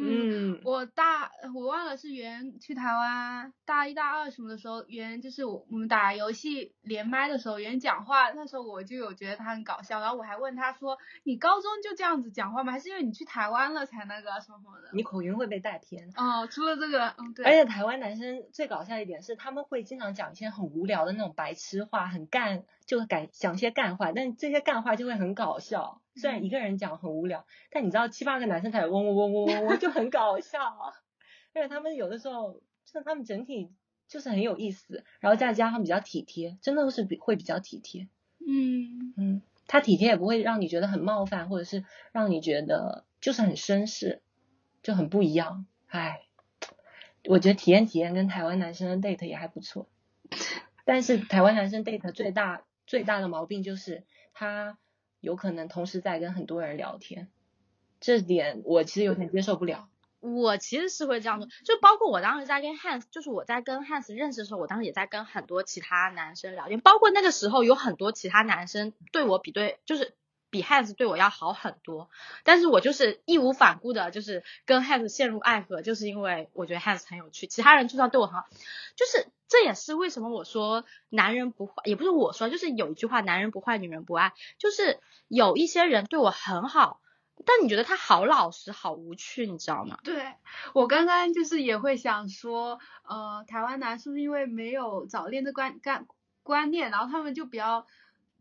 嗯，我大我忘了是原去台湾大一大二什么的时候，原就是我我们打游戏连麦的时候，原讲话那时候我就有觉得他很搞笑，然后我还问他说，你高中就这样子讲话吗？还是因为你去台湾了才那个什么什么的？你口音会被带偏。哦，除了这个，嗯对。而且台湾男生最搞笑一点是，他们会经常讲一些很无聊的那种白痴话，很干，就敢讲一些干话，但这些干话就会很搞笑。虽然一个人讲很无聊，但你知道七八个男生才嗡嗡嗡嗡嗡嗡，就很搞笑。而且他们有的时候，就是他们整体就是很有意思，然后再加上比较体贴，真的是比会比较体贴。嗯嗯，他体贴也不会让你觉得很冒犯，或者是让你觉得就是很绅士，就很不一样。唉，我觉得体验体验跟台湾男生的 date 也还不错，但是台湾男生 date 最大最大的毛病就是他。有可能同时在跟很多人聊天，这点我其实有点接受不了。我其实是会这样做，就包括我当时在跟汉斯就是我在跟汉斯认识的时候，我当时也在跟很多其他男生聊天，包括那个时候有很多其他男生对我比对，就是比 Hans 对我要好很多，但是我就是义无反顾的，就是跟 Hans 陷入爱河，就是因为我觉得 Hans 很有趣，其他人就算对我很好，就是这也是为什么我说男人不坏，也不是我说，就是有一句话，男人不坏，女人不爱，就是有一些人对我很好。但你觉得他好老实，好无趣，你知道吗？对我刚刚就是也会想说，呃，台湾男是不是因为没有早恋的观观观念，然后他们就比较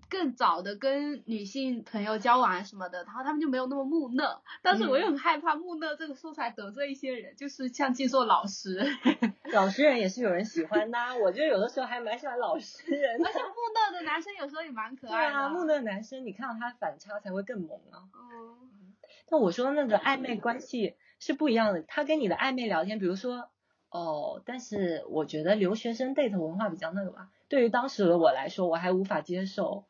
更早的跟女性朋友交往什么的，然后他们就没有那么木讷。但是我又很害怕木讷这个说出来得罪一些人，就是像静说老实，老实人也是有人喜欢的。我觉得有的时候还蛮喜欢老实人，而且木讷的男生有时候也蛮可 爱的。对啊，木讷男生你看到他反差才会更萌啊。嗯。但我说那个暧昧关系是不一样的，他跟你的暧昧聊天，比如说哦，但是我觉得留学生 date 文化比较那个吧。对于当时的我来说，我还无法接受，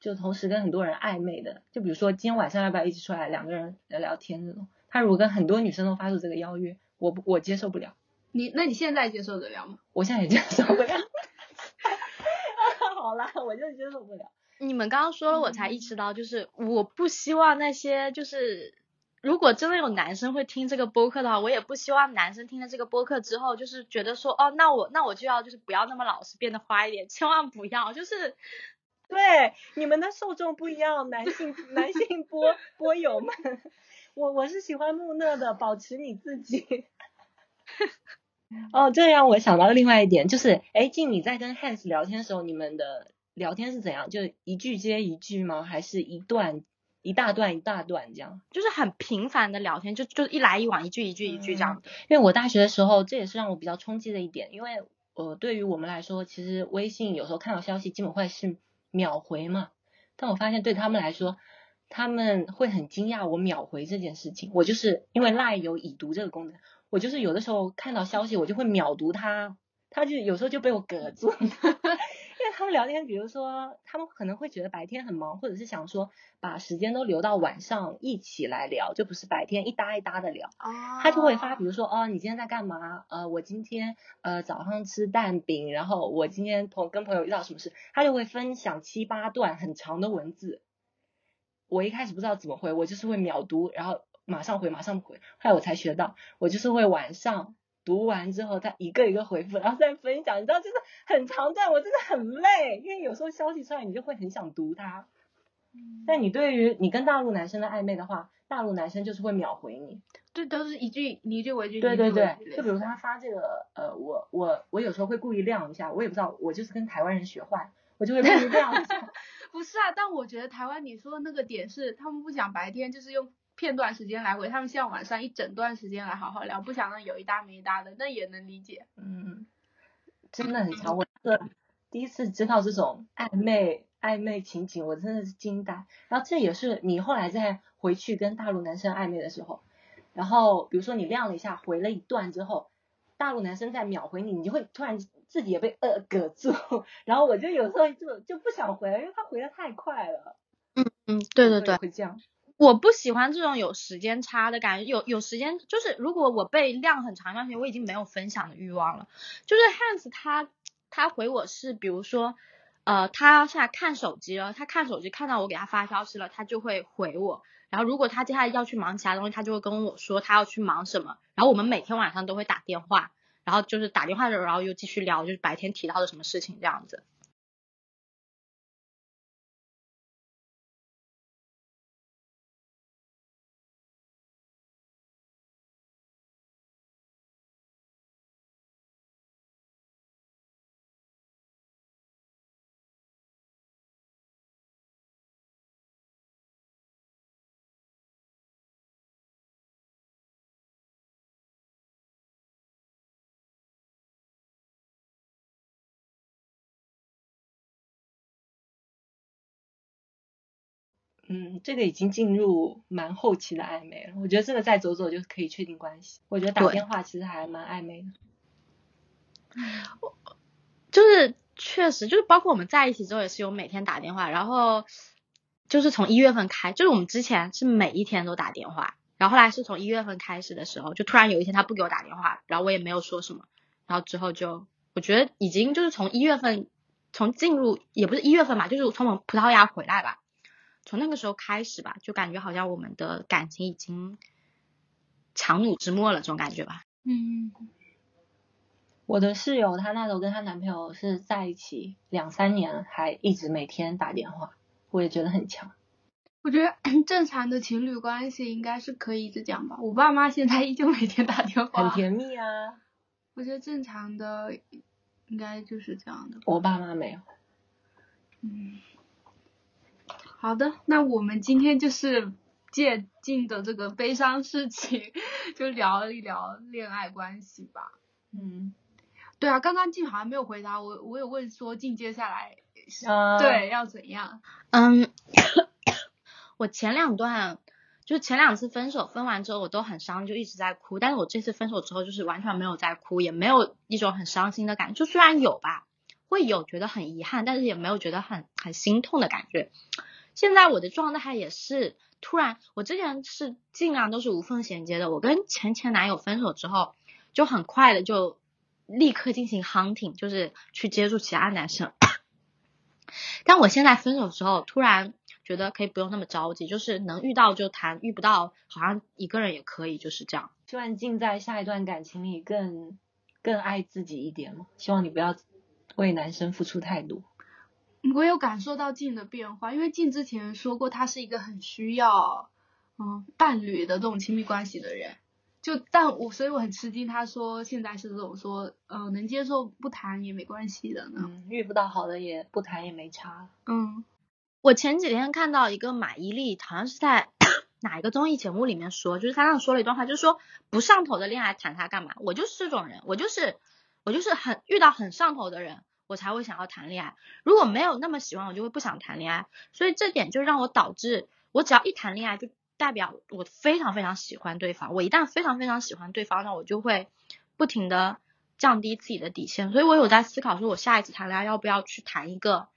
就同时跟很多人暧昧的，就比如说今天晚上要不要一起出来两个人聊聊天这种。他如果跟很多女生都发出这个邀约，我不我接受不了。你那你现在接受得了吗？我现在也接受不了。好啦，我就接受不了。你们刚刚说了，我才意识到，就是我不希望那些就是。如果真的有男生会听这个播客的话，我也不希望男生听了这个播客之后，就是觉得说，哦，那我那我就要就是不要那么老实，变得花一点，千万不要，就是对你们的受众不一样，男性男性播播友们，我我是喜欢木讷的，保持你自己。哦，这让我想到另外一点，就是哎，静你在跟 Hans 聊天的时候，你们的聊天是怎样？就一句接一句吗？还是一段？一大段一大段这样，就是很频繁的聊天，就就一来一往，一句一句一句这样。因为我大学的时候，这也是让我比较冲击的一点，因为呃，对于我们来说，其实微信有时候看到消息基本会是秒回嘛，但我发现对他们来说，他们会很惊讶我秒回这件事情。我就是因为赖有已读这个功能，我就是有的时候看到消息，我就会秒读它，它就有时候就被我隔住。他们聊天，比如说他们可能会觉得白天很忙，或者是想说把时间都留到晚上一起来聊，就不是白天一搭一搭的聊。哦他就会发，比如说哦，你今天在干嘛？呃，我今天呃早上吃蛋饼，然后我今天朋跟朋友遇到什么事，他就会分享七八段很长的文字。我一开始不知道怎么回，我就是会秒读，然后马上回，马上回。后来我才学到，我就是会晚上读完之后再一个一个回复，然后再分享。你知道，就是很长段，我真的很累，因为有时候消息出来，你就会很想读它。但你对于你跟大陆男生的暧昧的话，大陆男生就是会秒回你。对，都是一句你一句我一句，对对对，就比如他发这个，呃，我我我有时候会故意亮一下，我也不知道，我就是跟台湾人学坏，我就会故意亮一下。不是啊，但我觉得台湾你说的那个点是，他们不想白天就是用片段时间来回，他们希望晚上一整段时间来好好聊，不想让有一搭没一搭的，那也能理解。嗯，真的很强。我这第一次知道这种暧昧暧昧情景，我真的是惊呆。然后这也是你后来再回去跟大陆男生暧昧的时候，然后比如说你亮了一下，回了一段之后，大陆男生再秒回你，你就会突然自己也被呃搁住。然后我就有时候就就不想回了，因为他回的太快了。嗯嗯，对对对，会这样。我不喜欢这种有时间差的感觉，有有时间就是如果我被晾很长一段时间，我已经没有分享的欲望了。就是 Hans 他他回我是，比如说，呃，他现在看手机了，他看手机看到我给他发消息了，他就会回我。然后如果他接下来要去忙其他东西，他就会跟我说他要去忙什么。然后我们每天晚上都会打电话，然后就是打电话的时候，然后又继续聊，就是白天提到的什么事情这样子。嗯，这个已经进入蛮后期的暧昧了。我觉得这个再走走就可以确定关系。我觉得打电话其实还蛮暧昧的。就是确实，就是包括我们在一起之后也是有每天打电话，然后就是从一月份开，就是我们之前是每一天都打电话，然后后来是从一月份开始的时候，就突然有一天他不给我打电话，然后我也没有说什么，然后之后就我觉得已经就是从一月份，从进入也不是一月份吧，就是从我们葡萄牙回来吧，从那个时候开始吧，就感觉好像我们的感情已经强弩之末了，这种感觉吧。嗯，我的室友她那时候跟她男朋友是在一起两三年，还一直每天打电话，我也觉得很强。我觉得 正常的情侣关系应该是可以一直讲吧。我爸妈现在依旧每天打电话，很甜蜜啊。我觉得正常的应该就是这样的。我爸妈没有。嗯，好的，那我们今天就是借镜的这个悲伤事情，就聊一聊恋爱关系吧。嗯，啊对啊，刚刚静好像没有回答我，我有问说静接下来、呃，对要怎样？嗯，我前两段就前两次分手，分完之后我都很伤，就一直在哭。但是我这次分手之后，就是完全没有在哭，也没有一种很伤心的感觉。就虽然有吧，会有觉得很遗憾，但是也没有觉得很很心痛的感觉。现在我的状态也是突然，我之前是尽量都是无缝衔接的。我跟前前男友分手之后，就很快的就立刻进行 hunting，就是去接触其他男生。但我现在分手之后，突然觉得可以不用那么着急，就是能遇到就谈，遇不到好像一个人也可以，就是这样。希望静在下一段感情里更更爱自己一点嘛。希望你不要为男生付出太多。我有感受到静的变化，因为静之前说过，他是一个很需要嗯伴侣的这种亲密关系的人。就但我所以我很吃惊，他说现在是这种说，呃，能接受不谈也没关系的呢。嗯，遇不到好的也不谈也没差。嗯我前几天看到一个马伊琍，好像是在 哪一个综艺节目里面说，就是他那说了一段话，就是说不上头的恋爱谈它干嘛？我就是这种人，我就是我就是很遇到很上头的人，我才会想要谈恋爱。如果没有那么喜欢，我就会不想谈恋爱。所以这点就让我导致我只要一谈恋爱，就代表我非常非常喜欢对方。我一旦非常非常喜欢对方，那我就会不停的降低自己的底线。所以我有在思考，说我下一次谈恋爱要不要去谈一个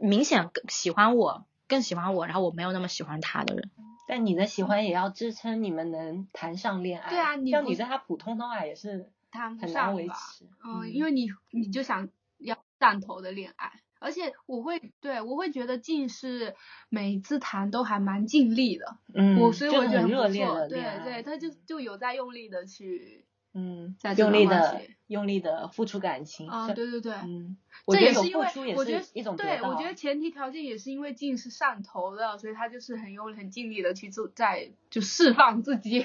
明显更喜欢我、更喜欢我，然后我没有那么喜欢他的人。但你的喜欢也要支撑你们能谈上恋爱。对啊你不像你对他普通的话也是谈不上吧持。嗯，因为你你就想要上头的恋爱，而且我会对我会觉得静是每一次谈都还蛮尽力的，嗯，我所以就是我觉得很热烈不错对的恋爱对，他就就有在用力的去嗯在，用力的用力的付出感情。啊，对对对。嗯，这也是因为我觉得一种对，我觉得前提条件也是因为静是上头的，所以他就是很用很尽力的去做，在就释放自己，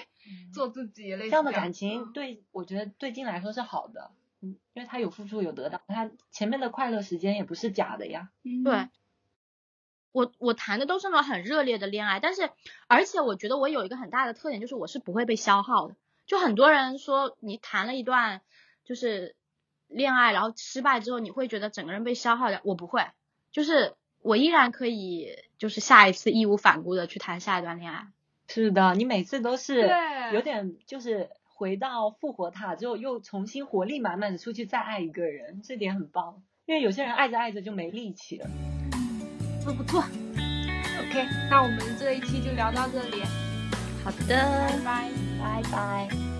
做自己，类似嗯这样的感情嗯对我觉得对金来说是好的，嗯，因为他有付出有得到，他前面的快乐时间也不是假的呀。嗯对，我我谈的都是那种很热烈的恋爱，但是而且我觉得我有一个很大的特点，就是我是不会被消耗的。就很多人说你谈了一段就是恋爱，然后失败之后，你会觉得整个人被消耗掉，我不会，就是我依然可以就是下一次义无反顾的去谈下一段恋爱。是的，你每次都是有点就是回到复活塔之后，又重新活力满满的出去再爱一个人，这点很棒。因为有些人爱着爱着就没力气了。不不错。OK，那我们这一期就聊到这里，好的，拜拜。拜拜。